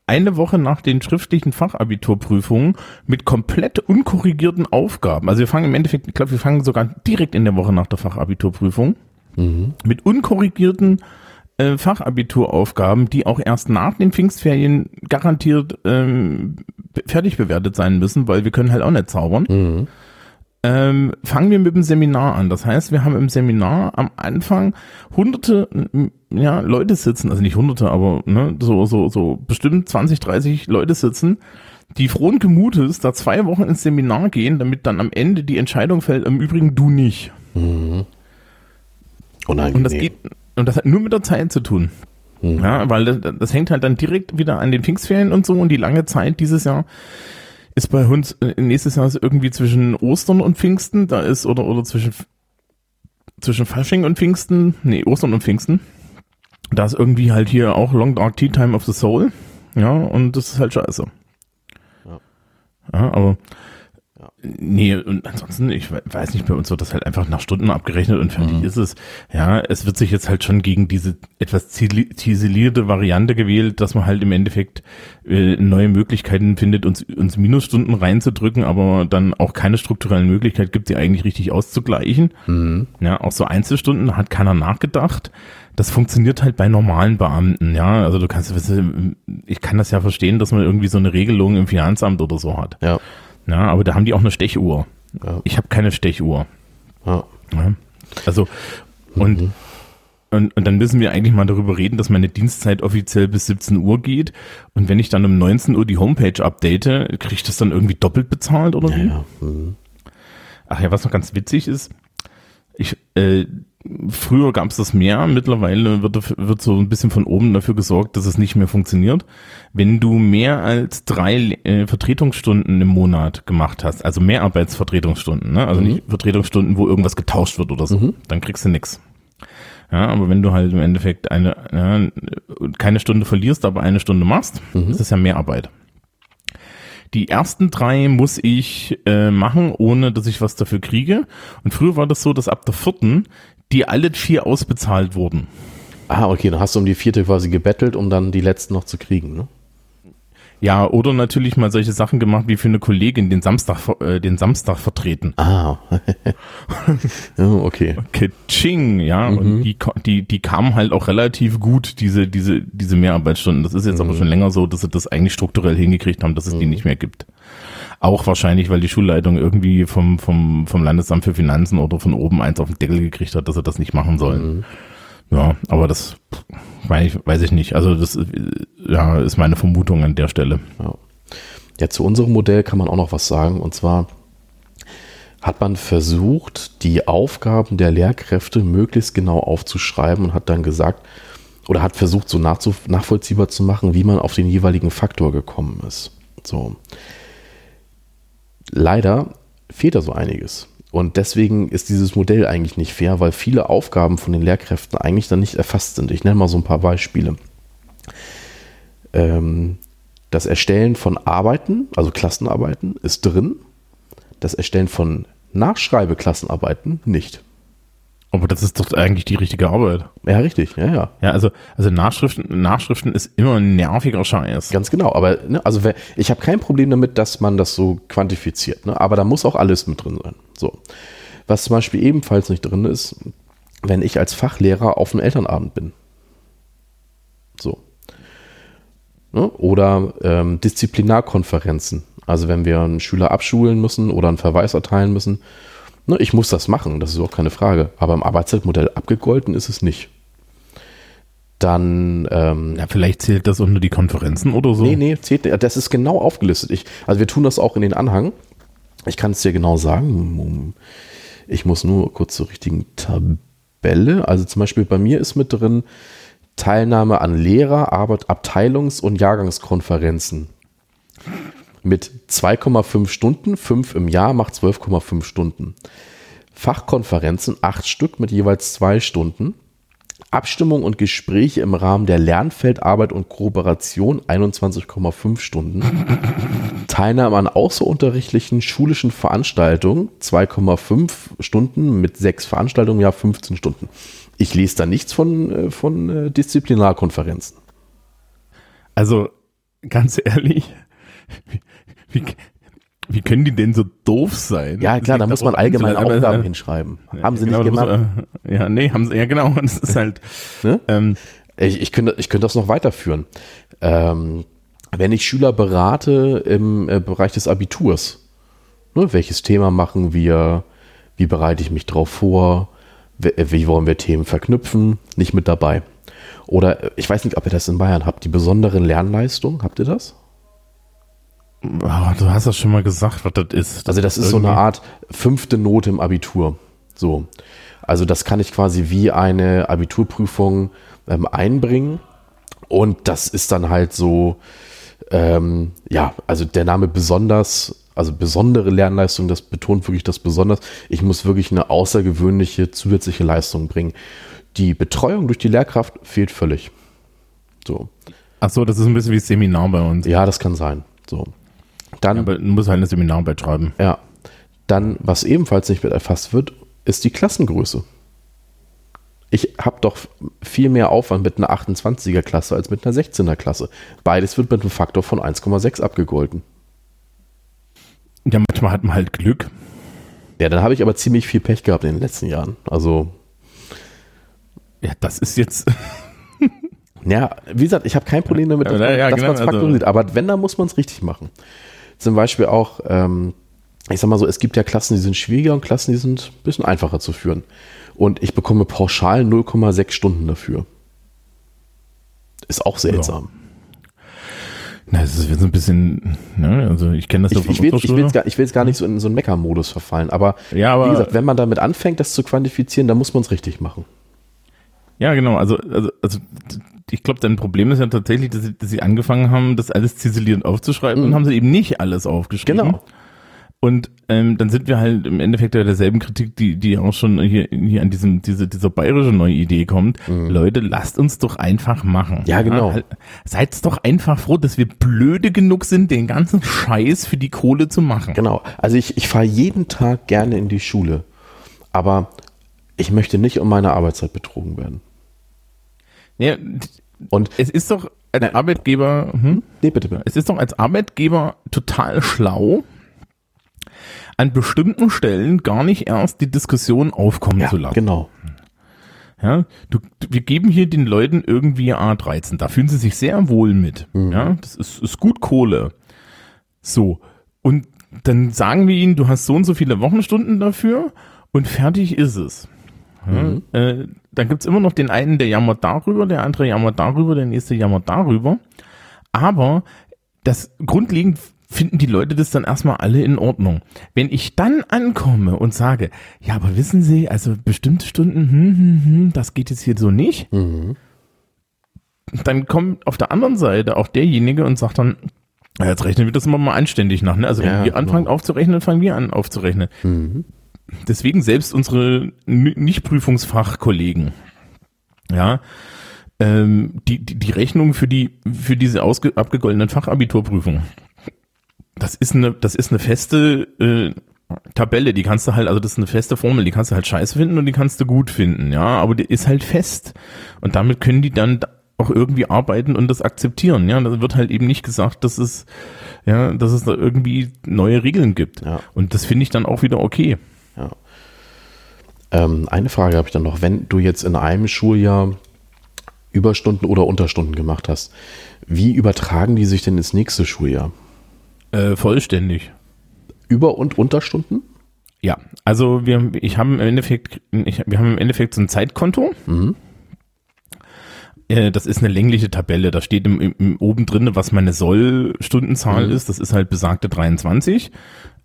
eine Woche nach den schriftlichen Fachabiturprüfungen mit komplett unkorrigierten Aufgaben. Also wir fangen im Endeffekt, ich glaube, wir fangen sogar direkt in der Woche nach der Fachabiturprüfung mhm. mit unkorrigierten äh, Fachabituraufgaben, die auch erst nach den Pfingstferien garantiert ähm, fertig bewertet sein müssen, weil wir können halt auch nicht zaubern. Mhm. ähm, fangen wir mit dem Seminar an. Das heißt, wir haben im Seminar am Anfang hunderte ja, Leute sitzen, also nicht hunderte, aber ne, so, so, so bestimmt 20, 30 Leute sitzen, die frohen Gemutes da zwei Wochen ins Seminar gehen, damit dann am Ende die Entscheidung fällt, im Übrigen du nicht. Mhm. Und das geht, und das hat nur mit der Zeit zu tun. Mhm. Ja, weil das, das, hängt halt dann direkt wieder an den Pfingstferien und so und die lange Zeit dieses Jahr ist bei uns äh, nächstes Jahr ist irgendwie zwischen Ostern und Pfingsten, da ist oder oder zwischen zwischen Fasching und Pfingsten, nee, Ostern und Pfingsten. Da ist irgendwie halt hier auch Long Dark Tea Time of the Soul. Ja, und das ist halt scheiße. Ja, ja aber Nee, und ansonsten, ich weiß nicht, bei uns wird das halt einfach nach Stunden abgerechnet und fertig mhm. ist es. Ja, es wird sich jetzt halt schon gegen diese etwas ziselierte Variante gewählt, dass man halt im Endeffekt äh, neue Möglichkeiten findet, uns, uns Minusstunden reinzudrücken, aber dann auch keine strukturellen Möglichkeit gibt, sie eigentlich richtig auszugleichen. Mhm. Ja, auch so Einzelstunden hat keiner nachgedacht. Das funktioniert halt bei normalen Beamten, ja. Also du kannst, ich kann das ja verstehen, dass man irgendwie so eine Regelung im Finanzamt oder so hat. Ja. Ja, aber da haben die auch eine Stechuhr. Ja. Ich habe keine Stechuhr. Ja. ja. Also, und, mhm. und, und dann müssen wir eigentlich mal darüber reden, dass meine Dienstzeit offiziell bis 17 Uhr geht. Und wenn ich dann um 19 Uhr die Homepage update, kriege ich das dann irgendwie doppelt bezahlt oder wie? Ja, mhm. Ach ja, was noch ganz witzig ist, ich, äh, früher gab es das mehr, mittlerweile wird, wird so ein bisschen von oben dafür gesorgt, dass es nicht mehr funktioniert. Wenn du mehr als drei äh, Vertretungsstunden im Monat gemacht hast, also mehr Arbeitsvertretungsstunden, ne? also mhm. nicht Vertretungsstunden, wo irgendwas getauscht wird oder so, mhm. dann kriegst du nix. Ja, aber wenn du halt im Endeffekt eine, ja, keine Stunde verlierst, aber eine Stunde machst, mhm. ist das ja mehr Arbeit. Die ersten drei muss ich äh, machen, ohne dass ich was dafür kriege. Und früher war das so, dass ab der vierten die alle vier ausbezahlt wurden. Ah, okay, dann hast du um die vierte quasi gebettelt, um dann die letzten noch zu kriegen, ne? Ja, oder natürlich mal solche Sachen gemacht, wie für eine Kollegin den Samstag, äh, den Samstag vertreten. Ah, oh, okay. Okay, ching, ja, mhm. und die, die, die kamen halt auch relativ gut, diese, diese, diese Mehrarbeitsstunden. Das ist jetzt mhm. aber schon länger so, dass sie das eigentlich strukturell hingekriegt haben, dass es mhm. die nicht mehr gibt. Auch wahrscheinlich, weil die Schulleitung irgendwie vom, vom, vom Landesamt für Finanzen oder von oben eins auf den Deckel gekriegt hat, dass sie das nicht machen sollen. Mhm. Ja, aber das weiß ich, weiß ich nicht. Also das ja, ist meine Vermutung an der Stelle. Ja. ja, zu unserem Modell kann man auch noch was sagen. Und zwar hat man versucht, die Aufgaben der Lehrkräfte möglichst genau aufzuschreiben und hat dann gesagt, oder hat versucht, so nachvollziehbar zu machen, wie man auf den jeweiligen Faktor gekommen ist. So leider fehlt da so einiges. Und deswegen ist dieses Modell eigentlich nicht fair, weil viele Aufgaben von den Lehrkräften eigentlich dann nicht erfasst sind. Ich nenne mal so ein paar Beispiele. Ähm, das Erstellen von Arbeiten, also Klassenarbeiten, ist drin. Das Erstellen von Nachschreibeklassenarbeiten nicht. Aber das ist doch eigentlich die richtige Arbeit. Ja, richtig, ja, ja. Ja, also, also Nachschriften, Nachschriften ist immer ein nerviger Scheiß. Ganz genau, aber ne, also ich habe kein Problem damit, dass man das so quantifiziert, ne? aber da muss auch alles mit drin sein. So. Was zum Beispiel ebenfalls nicht drin ist, wenn ich als Fachlehrer auf einem Elternabend bin. So. Ne? Oder ähm, Disziplinarkonferenzen. Also wenn wir einen Schüler abschulen müssen oder einen Verweis erteilen müssen, Ne, ich muss das machen, das ist auch keine Frage. Aber im Arbeitszeitmodell abgegolten ist es nicht. Dann. Ähm, ja, vielleicht zählt das unter die Konferenzen oder so. Nee, nee, zählt, das ist genau aufgelistet. Ich, also wir tun das auch in den Anhang. Ich kann es dir genau sagen. Ich muss nur kurz zur richtigen Tabelle. Also zum Beispiel bei mir ist mit drin Teilnahme an Lehrer-, Arbeit-, Abteilungs- und Jahrgangskonferenzen mit 2,5 Stunden, 5 im Jahr macht 12,5 Stunden. Fachkonferenzen, 8 Stück mit jeweils 2 Stunden. Abstimmung und Gespräche im Rahmen der Lernfeldarbeit und Kooperation 21,5 Stunden. Teilnahme an außerunterrichtlichen schulischen Veranstaltungen 2,5 Stunden mit 6 Veranstaltungen, ja 15 Stunden. Ich lese da nichts von, äh, von äh, Disziplinarkonferenzen. Also ganz ehrlich, wie, wie können die denn so doof sein? Ja, klar, da muss man allgemeine Aufgaben hinschreiben. Haben sie genau, nicht gemacht? Muss, ja, nee, haben sie, ja genau, das ist halt. Ne? Ähm, ich, ich, könnte, ich könnte das noch weiterführen. Ähm, wenn ich Schüler berate im äh, Bereich des Abiturs, Ne, welches Thema machen wir? Wie bereite ich mich drauf vor? Wie, wie wollen wir Themen verknüpfen? Nicht mit dabei. Oder äh, ich weiß nicht, ob ihr das in Bayern habt, die besonderen Lernleistungen. Habt ihr das? Oh, du hast das schon mal gesagt, was das ist. Also das ist so eine Art fünfte Note im Abitur. So. Also das kann ich quasi wie eine Abiturprüfung ähm, einbringen. Und das ist dann halt so, ähm, ja, also der Name besonders, also besondere Lernleistung, das betont wirklich das besonders. Ich muss wirklich eine außergewöhnliche zusätzliche Leistung bringen. Die Betreuung durch die Lehrkraft fehlt völlig. So. Ach so, das ist ein bisschen wie Seminar bei uns. Ja, das kann sein. So. Dann, Ja, aber du musst halt eine Seminararbeit schreiben. ja. Dann, was ebenfalls nicht mit erfasst wird, ist die Klassengröße. Ich habe doch viel mehr Aufwand mit einer 28er Klasse als mit einer 16er Klasse. Beides wird mit einem Faktor von 1,6 abgegolten. Ja, manchmal hat man halt Glück. Ja, dann habe ich aber ziemlich viel Pech gehabt in den letzten Jahren. Also, Ja, das ist jetzt. ja, wie gesagt, ich habe kein Problem damit, dass Ja, man ja, dass genau, man's also- faktorisiert. Aber wenn, dann muss man es richtig machen. Zum Beispiel auch, ähm, ich sag mal so, es gibt ja Klassen, die sind schwieriger und Klassen, die sind ein bisschen einfacher zu führen. Und ich bekomme pauschal 0,6 Stunden dafür. Ist auch seltsam. Na, es ist jetzt ein bisschen. Ne, also ich kenne das so Ich, will, ich, will gar, ich will jetzt gar nicht so in so einen Mecker-Modus verfallen, aber, Ja, aber- wie gesagt, wenn man damit anfängt, das zu quantifizieren, dann muss man es richtig machen. Ja, genau. Also, also, also ich glaube, dein Problem ist ja tatsächlich, dass sie, dass sie angefangen haben, das alles ziselierend aufzuschreiben und haben sie eben nicht alles aufgeschrieben. Genau. Und ähm, dann sind wir halt im Endeffekt ja derselben Kritik, die, die auch schon hier, hier an diesem, diese, dieser bayerische neue Idee kommt. Leute, lasst uns doch einfach machen. Mhm. Ja, genau. halt, seid doch einfach froh, dass wir blöde genug sind, den ganzen Scheiß für die Kohle zu machen. Genau. Also ich, ich fahre jeden Tag gerne in die Schule, aber ich möchte nicht um meine Arbeitszeit betrogen werden. Ja, Und, es ist doch als Arbeitgeber, hm? nee, bitte, bitte. Es ist doch als Arbeitgeber total schlau, an bestimmten Stellen gar nicht erst die Diskussion aufkommen Ja, zu lassen. genau. Ja, du- wir geben hier den Leuten irgendwie A13. Da fühlen sie sich sehr wohl mit. Mhm. Ja, das ist, ist gut Kohle. So. Und dann sagen wir ihnen, du hast so und so viele Wochenstunden dafür und fertig ist es. Ja, Mhm. äh, dann gibt's immer noch den einen, der jammert darüber, der andere jammert darüber, der nächste jammert darüber. Aber das grundlegend finden die Leute das dann erstmal alle in Ordnung. Wenn ich dann ankomme und sage, ja, aber wissen Sie, also bestimmte Stunden, hm, hm, hm, das geht jetzt hier so nicht, dann kommt auf der anderen Seite auch derjenige und sagt dann, ja, jetzt rechnen wir das immer mal anständig nach. Ne? Also wenn Ja, wir anfangen genau. aufzurechnen, fangen wir an aufzurechnen. Deswegen selbst unsere N- Nicht-Prüfungsfachkollegen, ja, ähm, die, die, die Rechnung für die, für diese ausge, abgegoldenen Fachabiturprüfungen, das ist eine, das ist eine feste äh, Tabelle, die kannst du halt, also das ist eine feste Formel, die kannst du halt scheiße finden und die kannst du gut finden, ja, aber die ist halt fest. Und damit können die dann auch irgendwie arbeiten und das akzeptieren, ja. Da wird halt eben nicht gesagt, dass es, ja, dass es da irgendwie neue Regeln gibt. Ja. Und das finde ich dann auch wieder okay. Ähm, eine Frage habe ich dann noch. Wenn du jetzt in einem Schuljahr Überstunden oder Unterstunden gemacht hast, wie übertragen die sich denn ins nächste Schuljahr? Äh, vollständig. Über- und Unterstunden? Ja, also wir, ich habe im Endeffekt, ich, wir haben im Endeffekt so ein Zeitkonto. Äh, Das ist eine längliche Tabelle. Da steht im, im, oben drin, was meine Soll-Stundenzahl ist. Das ist halt besagte 23.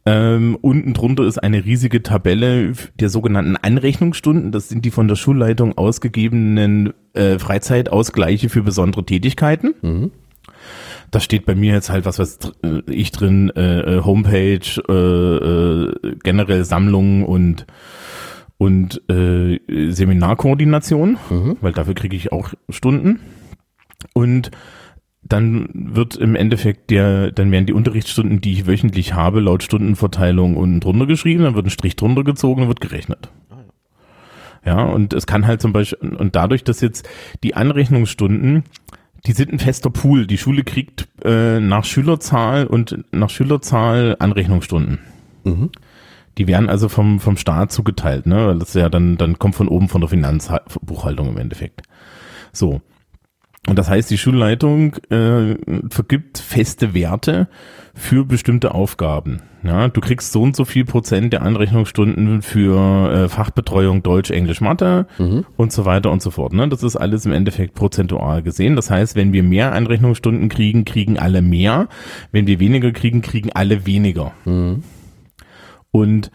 Ähm, unten drunter ist eine riesige Tabelle der sogenannten Anrechnungsstunden. Das sind die von der Schulleitung ausgegebenen äh, Freizeitausgleiche für besondere Tätigkeiten. Da steht bei mir jetzt halt was, was äh, ich drin, äh, äh, Homepage, äh, äh, generell Sammlungen und und Seminarkoordination, weil dafür kriege ich auch Stunden. Und dann wird im Endeffekt der, dann werden die Unterrichtsstunden, die ich wöchentlich habe, laut Stundenverteilung unten drunter geschrieben, dann wird ein Strich drunter gezogen und wird gerechnet. Ja, und es kann halt zum Beispiel, und dadurch, dass jetzt die Anrechnungsstunden, die sind ein fester Pool. Die Schule kriegt äh, nach Schülerzahl und nach Schülerzahl Anrechnungsstunden. Die werden also vom, vom Staat zugeteilt, ne? Weil das ja dann, dann kommt von oben von der Finanzbuchhaltung im Endeffekt. So. Und das heißt, die Schulleitung äh, vergibt feste Werte für bestimmte Aufgaben. Ja, du kriegst so und so viel Prozent der Anrechnungsstunden für äh, Fachbetreuung Deutsch, Englisch, Mathe Mhm. und so weiter und so fort. Ne? Das ist alles im Endeffekt prozentual gesehen. Das heißt, wenn wir mehr Anrechnungsstunden kriegen, kriegen alle mehr. Wenn wir weniger kriegen, kriegen alle weniger. Mhm. Und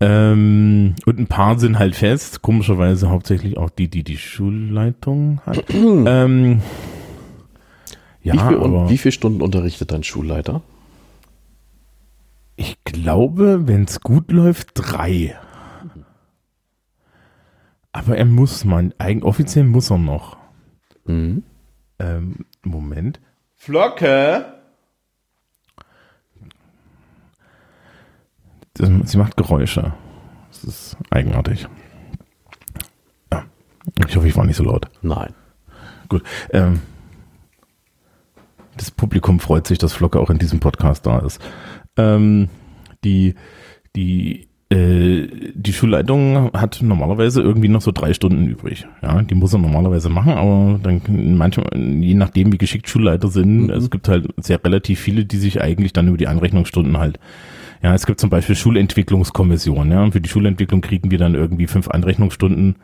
ähm, und ein paar sind halt fest, komischerweise hauptsächlich auch die, die die Schulleitung hat. ähm, ja, wie, viel, aber und wie viele Stunden unterrichtet dein Schulleiter? ich glaube, wenn es gut läuft, drei. Aber er muss man, eigentlich offiziell muss er noch. Mhm. Ähm, Moment. Flocke! Sie macht Geräusche. Das ist eigenartig. Ja. Ich hoffe, ich war nicht so laut. Nein. Gut. Ähm, das Publikum freut sich, dass Flocke auch in diesem Podcast da ist. Ähm, die, die, äh, die Schulleitung hat normalerweise irgendwie noch so drei Stunden übrig. Ja, die muss er normalerweise machen, aber dann manchmal, je nachdem, wie geschickt Schulleiter sind, es gibt halt sehr relativ viele, die sich eigentlich dann über die Anrechnungsstunden halt ja, es gibt zum Beispiel Schulentwicklungskommission. Ja, und für die Schulentwicklung kriegen wir dann irgendwie fünf Anrechnungsstunden,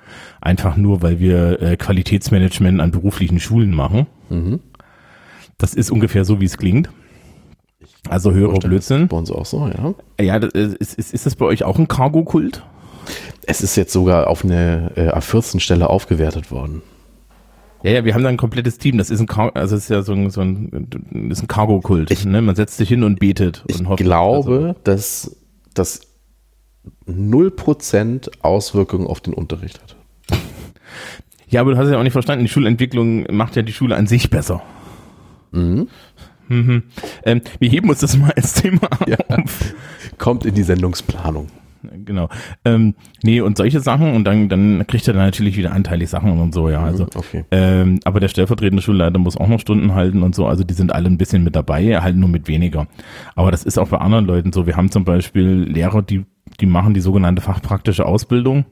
einfach nur, weil wir äh, Qualitätsmanagement an beruflichen Schulen machen. Mhm. Das ist ungefähr so, wie es klingt. Also höherer Blödsinn. Bei uns auch so, ja. Ja, das ist, ist, ist das bei euch auch ein Cargo-Kult? Es ist jetzt sogar auf eine äh, A14-Stelle aufgewertet worden. Ja, ja, wir haben da ein komplettes Team. Das ist ein, Car also ist ja so ein, so ein, ist ein Cargo-Kult. Ne? Man setzt sich hin und betet Ich und hofft. glaube, Also, dass das 0% Auswirkungen auf den Unterricht hat. ja, aber du hast ja auch nicht verstanden. Die Schulentwicklung macht ja die Schule an sich besser. Mhm. Mhm. Ähm, wir heben uns das mal als Thema auf. Kommt in die Sendungsplanung. Genau. Ähm, nee, und solche Sachen und dann, dann kriegt er dann natürlich wieder anteilig Sachen und so, ja. Also, okay. ähm, aber der stellvertretende Schulleiter muss auch noch Stunden halten und so, also die sind alle ein bisschen mit dabei, halt nur mit weniger. Aber das ist auch bei anderen Leuten so. Wir haben zum Beispiel Lehrer, die, die machen die sogenannte fachpraktische Ausbildung.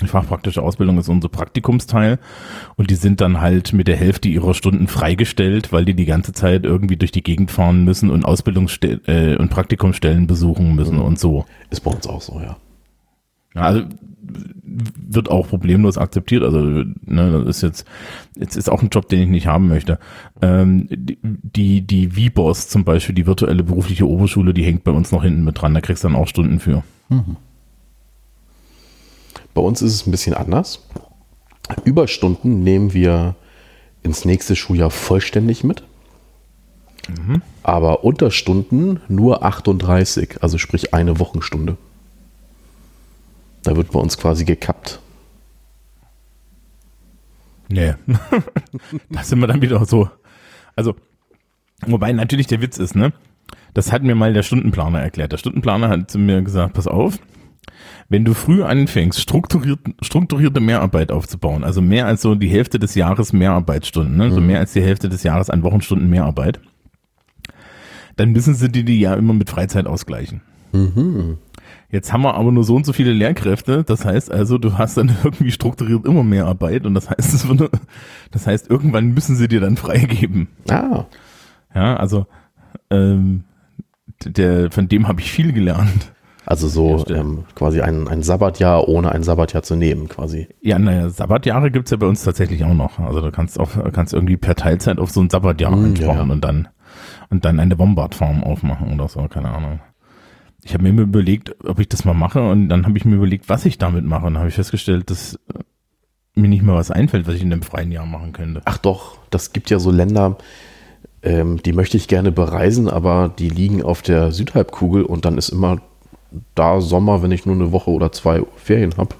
Die fachpraktische Ausbildung ist unser Praktikumsteil und die sind dann halt mit der Hälfte ihrer Stunden freigestellt, weil die die ganze Zeit irgendwie durch die Gegend fahren müssen und Ausbildungsstellen äh, und Praktikumsstellen besuchen müssen und so. Ist bei uns auch so, ja. Ja, also wird auch problemlos akzeptiert. Also ne, das ist jetzt jetzt ist auch ein Job, den ich nicht haben möchte. Ähm, die die VBOS zum Beispiel, die virtuelle berufliche Oberschule, die hängt bei uns noch hinten mit dran. Da kriegst du dann auch Stunden für. Bei uns ist es ein bisschen anders. Überstunden nehmen wir ins nächste Schuljahr vollständig mit. Aber Unterstunden nur 38, also sprich eine Wochenstunde. Da wird bei uns quasi gekappt. Nee. da sind wir dann wieder so. Also, wobei natürlich der Witz ist, ne? Das hat mir mal der Stundenplaner erklärt. Der Stundenplaner hat zu mir gesagt, pass auf, wenn du früh anfängst, strukturiert, strukturierte Mehrarbeit aufzubauen, also mehr als so die Hälfte des Jahres Mehrarbeitsstunden, ne? so mehr als die Hälfte des Jahres an Wochenstunden Mehrarbeit, dann müssen sie die, die ja immer mit Freizeit ausgleichen. Jetzt haben wir aber nur so und so viele Lehrkräfte. Das heißt also, du hast dann irgendwie strukturiert immer mehr Arbeit und das heißt, es wird, das heißt, irgendwann müssen sie dir dann freigeben. Ah, Ja, also ähm, der, von dem habe ich viel gelernt. Also so stimmt. ähm, quasi ein, ein Sabbatjahr, ohne ein Sabbatjahr zu nehmen, quasi. Ja, naja, Sabbatjahre gibt's ja bei uns tatsächlich auch noch. Also du kannst auch kannst irgendwie per Teilzeit auf so ein Sabbatjahr anschauen ja, ja. und dann und dann eine Bombardfarm aufmachen oder so, keine Ahnung. Ich habe mir immer überlegt, ob ich das mal mache und dann habe ich mir überlegt, was ich damit mache und dann habe ich festgestellt, dass äh, mir nicht mal was einfällt, was ich in dem freien Jahr machen könnte. Ach doch, das gibt ja so Länder, ähm, die möchte ich gerne bereisen, aber die liegen auf der Südhalbkugel und dann ist immer da Sommer, wenn ich nur eine Woche oder zwei Ferien habe.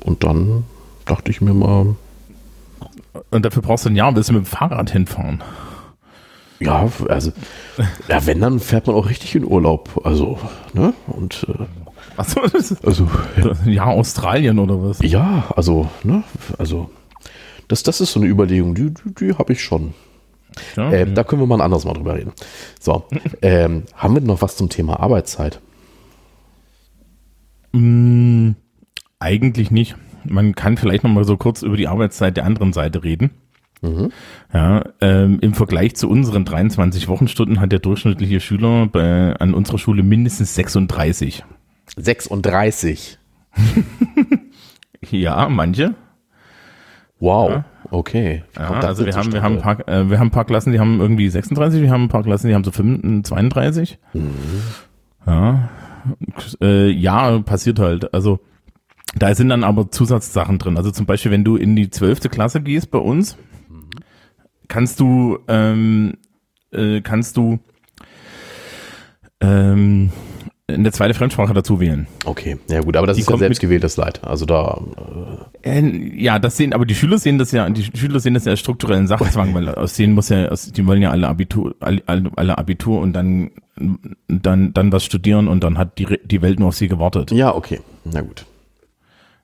Und dann dachte ich mir mal, Und dafür brauchst du ein Jahr, willst du mit dem Fahrrad hinfahren. ja, also, ja, wenn, dann fährt man auch richtig in Urlaub. Also, ne? Und, äh, Achso, das also, ein Jahr Australien oder was? ja, also, ne? Also, das, das ist so eine Überlegung, die, die, die habe ich schon. Ja, Äh, Da können wir mal ein anderes Mal drüber reden. So, ähm, haben wir noch was zum Thema Arbeitszeit? Mm, eigentlich nicht. Man kann vielleicht noch mal so kurz über die Arbeitszeit der anderen Seite reden. Ja, ähm, im Vergleich zu unseren 23 Wochenstunden hat der durchschnittliche Schüler bei, an unserer Schule mindestens 36. 36. Ja, manche. Wow. Okay. Ja, also wir haben, wir haben, paar, äh, wir haben ein paar Klassen, die haben irgendwie 36, wir haben ein paar Klassen, die haben so 35, 32. Ja. Äh, ja, passiert halt. Also da sind dann aber Zusatzsachen drin. Also zum Beispiel, wenn du in die zwölfte Klasse gehst bei uns, kannst du, ähm, äh, kannst du ähm, eine zweite Fremdsprache dazu wählen. Okay, ja gut, aber das Die ist ja selbstgewähltes Leid. Also da, Äh, ja, das sehen, aber die Schüler sehen das ja, die Schüler sehen das ja als strukturellen Sachzwang, weil aus denen muss ja, aus, die wollen ja alle Abitur, alle, alle Abitur und dann, dann, dann was studieren und dann hat die, die Welt nur auf sie gewartet. ja, okay, na gut.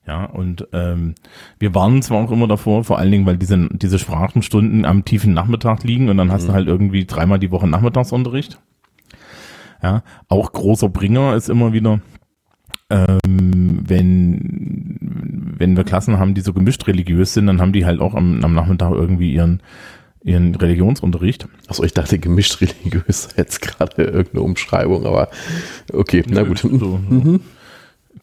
Ja, und ähm, wir warnen zwar auch immer davor, vor allen Dingen, weil diese, diese Sprachenstunden am tiefen Nachmittag liegen und dann hast du halt irgendwie dreimal die Woche Nachmittagsunterricht. Ja, auch großer Bringer ist immer wieder, ähm, wenn, wenn wir Klassen haben, die so gemischt religiös sind, dann haben die halt auch am, am Nachmittag irgendwie ihren, ihren Religionsunterricht. Achso, ich dachte gemischt religiös jetzt gerade irgendeine Umschreibung, aber okay, na gut. So,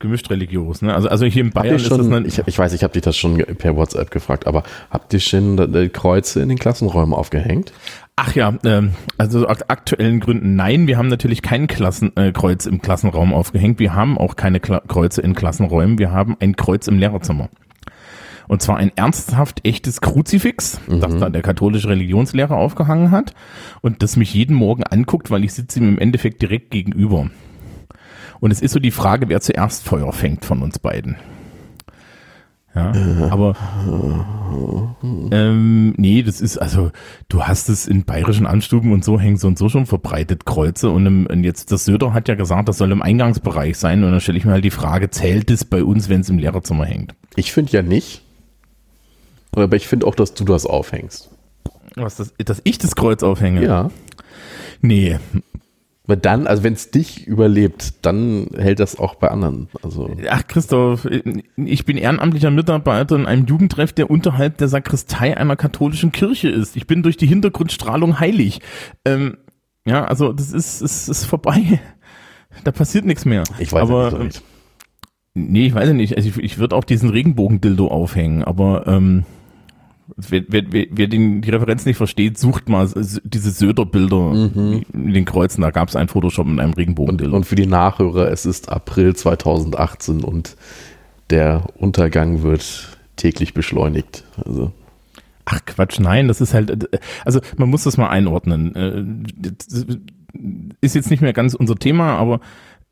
Gemischt religiös, ne? Also, also hier in Bayern ist schon, das eine, ich, ich weiß, ich habe dich das schon per WhatsApp gefragt, aber habt ihr schon Kreuze in den Klassenräumen aufgehängt? Ach ja, ähm, also aus aktuellen Gründen nein. Wir haben natürlich kein Klassenkreuz äh, Kreuz im Klassenraum aufgehängt. Wir haben auch keine Kla Kreuze in Klassenräumen. Wir haben ein Kreuz im Lehrerzimmer. Und zwar ein ernsthaft echtes Kruzifix, das da der katholische Religionslehrer aufgehangen hat und das mich jeden Morgen anguckt, weil ich sitze ihm im Endeffekt direkt gegenüber. Und es ist so die Frage, wer zuerst Feuer fängt von uns beiden. Ja, aber ähm, nee, das ist also, du hast es in bayerischen Anstuben und so hängen so und so schon verbreitet Kreuze und, im, und jetzt das Söder hat ja gesagt, das soll im Eingangsbereich sein und dann stelle ich mir halt die Frage, zählt es bei uns, wenn es im Lehrerzimmer hängt? Ich finde ja nicht. Aber ich finde auch, dass du das aufhängst. Was das, dass ich das Kreuz aufhänge? Ja. Nee, Weil dann, also wenn es dich überlebt, dann hält das auch bei anderen. Also Ach, Christoph, ich bin ehrenamtlicher Mitarbeiter in einem Jugendtreff, der unterhalb der Sakristei einer katholischen Kirche ist. Ich bin durch die Hintergrundstrahlung heilig. Ähm, ja, also das ist, ist, ist vorbei. Da passiert nichts mehr. ich weiß aber, nicht. so recht. Nee, ich weiß ja nicht. Also ich, ich würde auch diesen Regenbogendildo aufhängen, aber ähm, wer, wer, wer, den, die Referenz nicht versteht, sucht mal diese Söder-Bilder in den Kreuzen. Da gab es ein Photoshop mit einem Und, Regenbogendildo. und für die Nachhörer, es ist April 2018 und der Untergang wird täglich beschleunigt. Also Ach Quatsch, nein, das ist halt, äh, also man muss das mal einordnen. Äh, das Ist jetzt nicht mehr ganz unser Thema, aber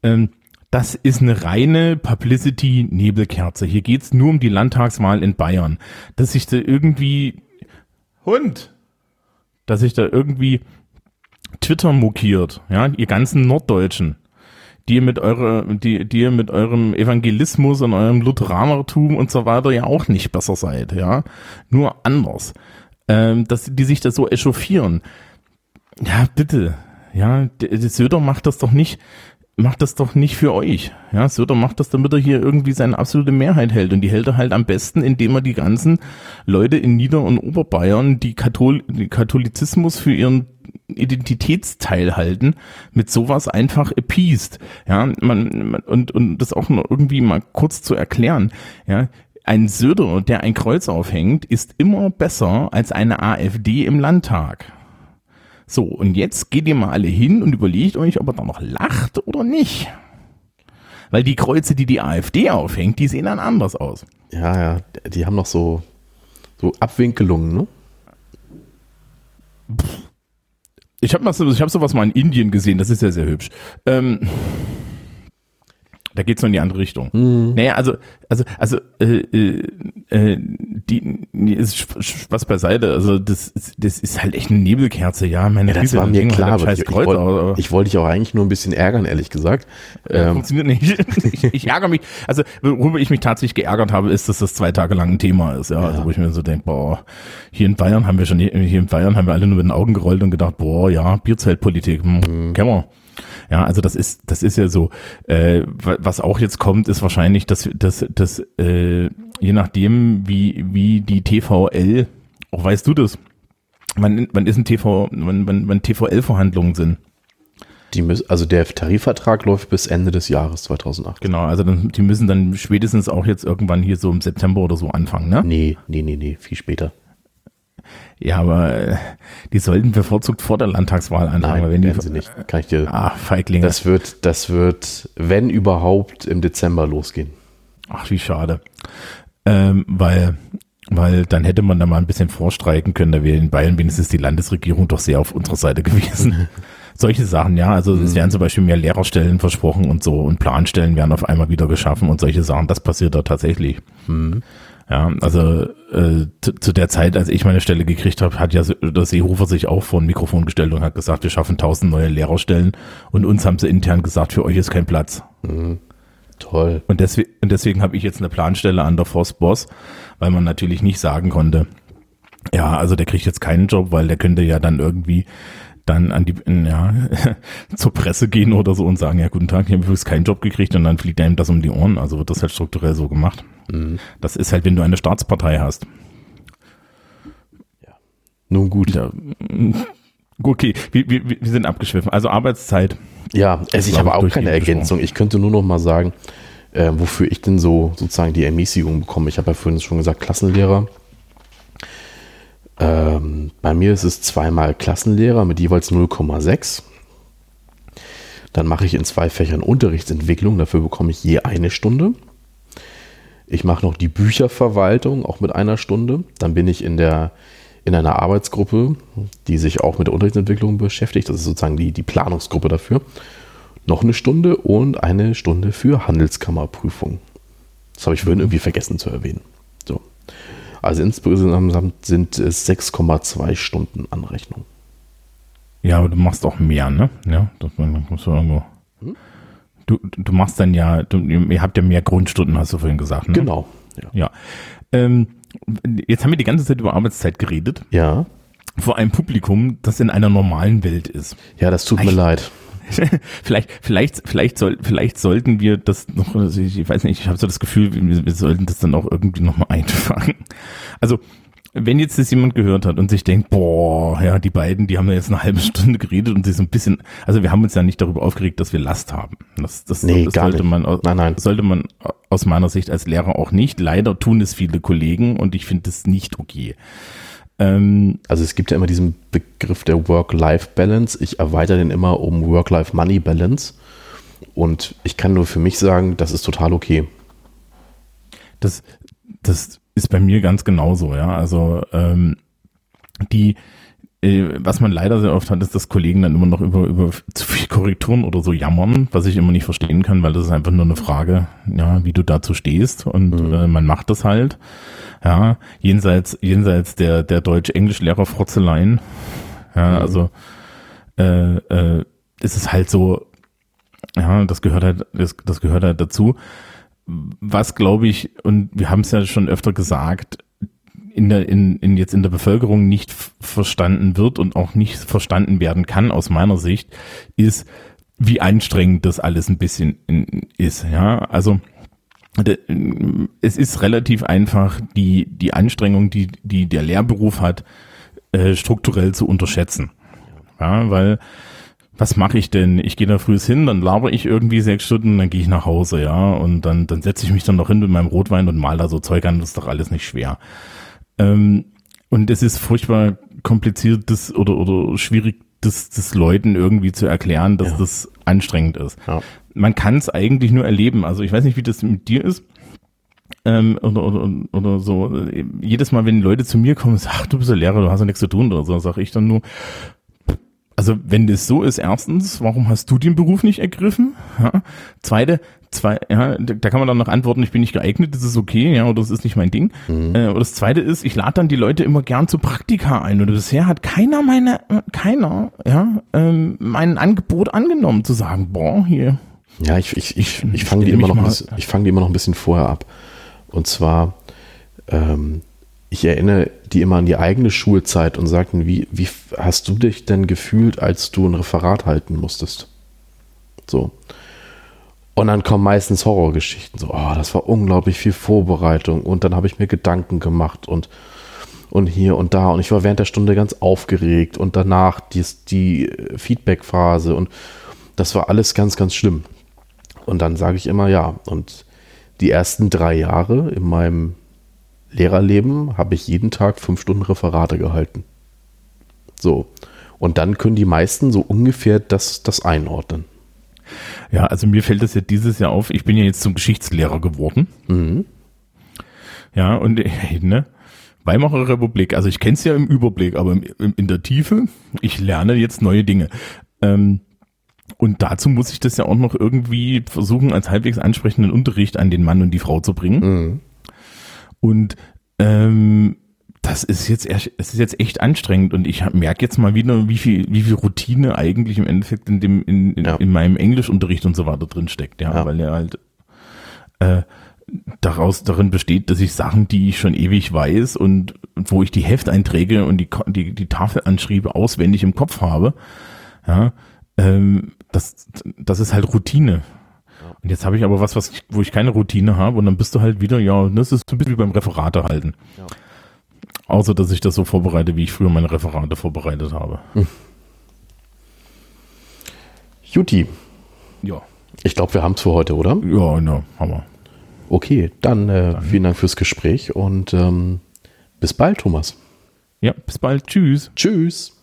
ähm, das ist eine reine Publicity-Nebelkerze. Hier geht's nur um die Landtagswahl in Bayern. Dass sich da irgendwie Hund, dass sich da irgendwie Twitter mokiert, ja, ihr ganzen Norddeutschen, die ihr mit eurer, die, die ihr mit eurem Evangelismus und eurem Lutheranertum und so weiter ja auch nicht besser seid, ja, nur anders, ähm, dass die sich da so echauffieren. Ja, bitte, ja, der, der Söder macht das doch nicht, macht das doch nicht für euch. Ja, Söder macht das, damit er hier irgendwie seine absolute Mehrheit hält. Und die hält er halt am besten, indem er die ganzen Leute in Nieder- und Oberbayern, die, Kathol Katholizismus für ihren Identitätsteil halten, mit sowas einfach appeased. Ja, man, man und, und das auch noch irgendwie mal kurz zu erklären. Ja, ein Söder, der ein Kreuz aufhängt, ist immer besser als eine AfD im Landtag. So, und jetzt geht ihr mal alle hin und überlegt euch, ob er da noch lacht oder nicht. Weil die Kreuze, die die AfD aufhängt, die sehen dann anders aus. ja, ja, die haben noch so, so Abwinkelungen, ne? Ich habe so, ich hab sowas mal in Indien gesehen, das ist ja sehr hübsch. Ähm, da geht's noch in die andere Richtung. Naja, also, also, also, äh, äh, äh, die, ist Sp- Spaß beiseite. Also, das, ist- das ist halt echt eine Nebelkerze, ja. Meine Das Güte, war mir wir klar, halt aber ich, scheiß ich, Kreuz wollte, ich wollte dich auch eigentlich nur ein bisschen ärgern, ehrlich gesagt. Ja, Ähm, funktioniert nicht. Ich, ich ärgere mich. Also, worüber ich mich tatsächlich geärgert habe, ist, dass das zwei Tage lang ein Thema ist. Ja, also wo ich mir so denke, boah, hier in Bayern haben wir schon, hier in Bayern haben wir alle nur mit den Augen gerollt und gedacht, boah, ja, Bierzeltpolitik, hm, kennen wir. Ja, also das ist, das ist ja so. Äh, wa- was auch jetzt kommt, ist wahrscheinlich, dass, dass, dass äh, je nachdem, wie, wie die TVL Auch weißt du das? Wann, wann ist ein TV, wann, wann, wann TVL-Verhandlungen sind? Die müssen, also der Tarifvertrag läuft bis Ende des Jahres 2008. Genau, also dann, die müssen dann spätestens auch jetzt irgendwann hier so im September oder so anfangen, ne? Nee, nee, nee, nee, viel später. Ja, aber äh, die sollten bevorzugt vor der Landtagswahl anfangen. Nein, wenn die, sie nicht. Kann ich dir. Ah, Feiglinge. Das wird, das wird, wenn überhaupt, im Dezember losgehen. Ach, wie schade. Ähm, weil, weil dann hätte man da mal ein bisschen vorstreiken können. Da wäre in Bayern wenigstens die Landesregierung doch sehr auf unserer Seite gewesen. Solche Sachen, ja. Also es werden zum Beispiel mehr Lehrerstellen versprochen und so und Planstellen werden auf einmal wieder geschaffen und solche Sachen. Das passiert da tatsächlich. Ja, also äh, zu, zu der Zeit, als ich meine Stelle gekriegt habe, hat ja der Seehofer sich auch vor ein Mikrofon gestellt und hat gesagt, wir schaffen tausend neue Lehrerstellen und uns haben sie intern gesagt, für euch ist kein Platz. Toll. Und deswegen, und deswegen habe ich jetzt eine Planstelle an der Forstboss, weil man natürlich nicht sagen konnte, ja, also der kriegt jetzt keinen Job, weil der könnte ja dann irgendwie dann an die, ja, zur Presse gehen oder so und sagen, ja, guten Tag, ich habe übrigens keinen Job gekriegt und dann fliegt einem das um die Ohren. Also wird das halt strukturell so gemacht. Das ist halt, wenn du eine Staatspartei hast. Nun gut. Ja, okay, wir, wir, wir sind abgeschwiffen. Also Arbeitszeit. Ja, also ich habe auch keine Ergänzung. Ich könnte nur noch mal sagen, äh, wofür ich denn so sozusagen die Ermäßigung bekomme. Ich habe ja vorhin schon gesagt, Klassenlehrer. Ähm, bei mir ist es zweimal Klassenlehrer mit jeweils 0,6. Dann mache ich in zwei Fächern Unterrichtsentwicklung. Dafür bekomme ich je eine Stunde. Ich mache noch die Bücherverwaltung, auch mit einer Stunde. Dann bin ich in der in einer Arbeitsgruppe, die sich auch mit der Unterrichtsentwicklung beschäftigt. Das ist sozusagen die, die Planungsgruppe dafür. Noch eine Stunde und eine Stunde für Handelskammerprüfung. Das habe ich vorhin irgendwie vergessen zu erwähnen. So. Also insgesamt sind es 6,2 Stunden Anrechnung. Ja, aber du machst auch mehr, ne? Ja, das musst du irgendwo. Du, du machst dann ja, du, ihr habt ja mehr Grundstunden, hast du vorhin gesagt. Ne? Genau. Ja. Ja. Ähm, jetzt haben wir die ganze Zeit über Arbeitszeit geredet, ja. vor einem Publikum, das in einer normalen Welt ist. Ja, das tut mir Echt? leid. vielleicht, vielleicht, vielleicht, soll, vielleicht sollten wir das noch, also ich, ich weiß nicht, ich habe so das Gefühl, wir, wir sollten das dann auch irgendwie nochmal einfangen. Also, wenn jetzt das jemand gehört hat und sich denkt, boah, ja, die beiden, die haben ja jetzt eine halbe Stunde geredet und sich so ein bisschen, also wir haben uns ja nicht darüber aufgeregt, dass wir Last haben. Das, das, Nee, das gar sollte nicht. man, aus- Nein, nein. sollte man aus meiner Sicht als Lehrer auch nicht. Leider tun es viele Kollegen und ich finde es nicht okay. Ähm, Also es gibt ja immer diesen Begriff der Work-Life-Balance. Ich erweitere den immer um Work-Life-Money-Balance. Und ich kann nur für mich sagen, das ist total okay. Das, das ist bei mir ganz genauso, ja. Also ähm, die, äh, was man leider sehr oft hat, ist, dass Kollegen dann immer noch über, über zu viel Korrekturen oder so jammern, was ich immer nicht verstehen kann, weil das ist einfach nur eine Frage, ja, wie du dazu stehst und äh, man macht das halt. Ja, jenseits, jenseits der, der Deutsch-Englisch-Lehrer-Frotzeleien. Ja, also äh, äh, ist es halt so, ja, das gehört halt, das, das gehört halt dazu was glaube ich, und wir haben es ja schon öfter gesagt, in der, in, in jetzt in der Bevölkerung nicht verstanden wird und auch nicht verstanden werden kann, aus meiner Sicht, ist, wie anstrengend das alles ein bisschen ist, ja. Also, es ist relativ einfach, die, die Anstrengung, die, die der Lehrberuf hat, äh, strukturell zu unterschätzen. Ja, weil was mache ich denn? Ich gehe da früh hin, dann laber ich irgendwie sechs Stunden, dann gehe ich nach Hause, ja, und dann, dann setze ich mich dann noch hin mit meinem Rotwein und mal da so Zeug an, das ist doch alles nicht schwer. Ähm, und es ist furchtbar kompliziert das oder, oder schwierig, das, das Leuten irgendwie zu erklären, dass Ja. das anstrengend ist. Ja. Man kann es eigentlich nur erleben. Also ich weiß nicht, wie das mit dir ist. Ähm, oder, oder, oder so. Jedes Mal, wenn Leute zu mir kommen und sagen, ach, du bist ja Lehrer, du hast ja nichts zu tun oder so, sage ich dann nur, also wenn das so ist, erstens, warum hast du den Beruf nicht ergriffen? Ja. Zweite, zwei, ja, da kann man dann noch antworten, ich bin nicht geeignet, das ist okay, ja, oder das ist nicht mein Ding. Äh, oder das zweite ist, ich lade dann die Leute immer gern zu Praktika ein. Und bisher hat keiner meine, äh, keiner, ja, ähm, mein Angebot angenommen, zu sagen, boah, hier. Ja, ich, ich, ich, ich fange die, immer noch bisschen- ich fang die immer noch ein bisschen vorher ab. Und zwar, ähm, ich erinnere die immer an die eigene Schulzeit und sagten, wie, wie hast du dich denn gefühlt, als du ein Referat halten musstest? So. Und dann kommen meistens Horrorgeschichten. So, oh, das war unglaublich viel Vorbereitung und dann habe ich mir Gedanken gemacht und und hier und da. Und ich war während der Stunde ganz aufgeregt und danach die, die Feedback-Phase und das war alles ganz, ganz schlimm. Und dann sage ich immer ja. Und die ersten drei Jahre in meinem Lehrerleben habe ich jeden Tag fünf Stunden Referate gehalten. So. Und dann können die meisten so ungefähr das, das einordnen. Ja, also mir fällt das ja dieses Jahr auf. Ich bin ja jetzt zum Geschichtslehrer geworden. Mhm. Ja, und ne, Weimarer Republik, also ich kenne es ja im Überblick, aber im, in der Tiefe, ich lerne jetzt neue Dinge. Ähm, und dazu muss ich das ja auch noch irgendwie versuchen, als halbwegs ansprechenden Unterricht an den Mann und die Frau zu bringen. Mhm. Und ähm, das ist jetzt es ist jetzt echt anstrengend und ich merke jetzt mal wieder, wie viel, wie viel Routine eigentlich im Endeffekt in dem, in, in, ja. in meinem Englischunterricht und so weiter drin steckt, ja, ja. weil er halt äh, daraus darin besteht, dass ich Sachen, die ich schon ewig weiß und wo ich die Hefteinträge und die, die, die Tafelanschriebe auswendig im Kopf habe, ja, ähm, das, das ist halt Routine. Und jetzt habe ich aber was, was wo ich keine Routine habe und dann bist du halt wieder, ja, das ist ein bisschen wie beim Referate halten. Ja. Außer, dass ich das so vorbereite, wie ich früher meine Referate vorbereitet habe. Hm. Juti. Ja. Ich glaube, wir haben es für heute, oder? Ja, ja, haben wir. Okay, dann, äh, dann, vielen Dank fürs Gespräch und ähm, bis bald, Thomas. Ja, bis bald. Tschüss. Tschüss.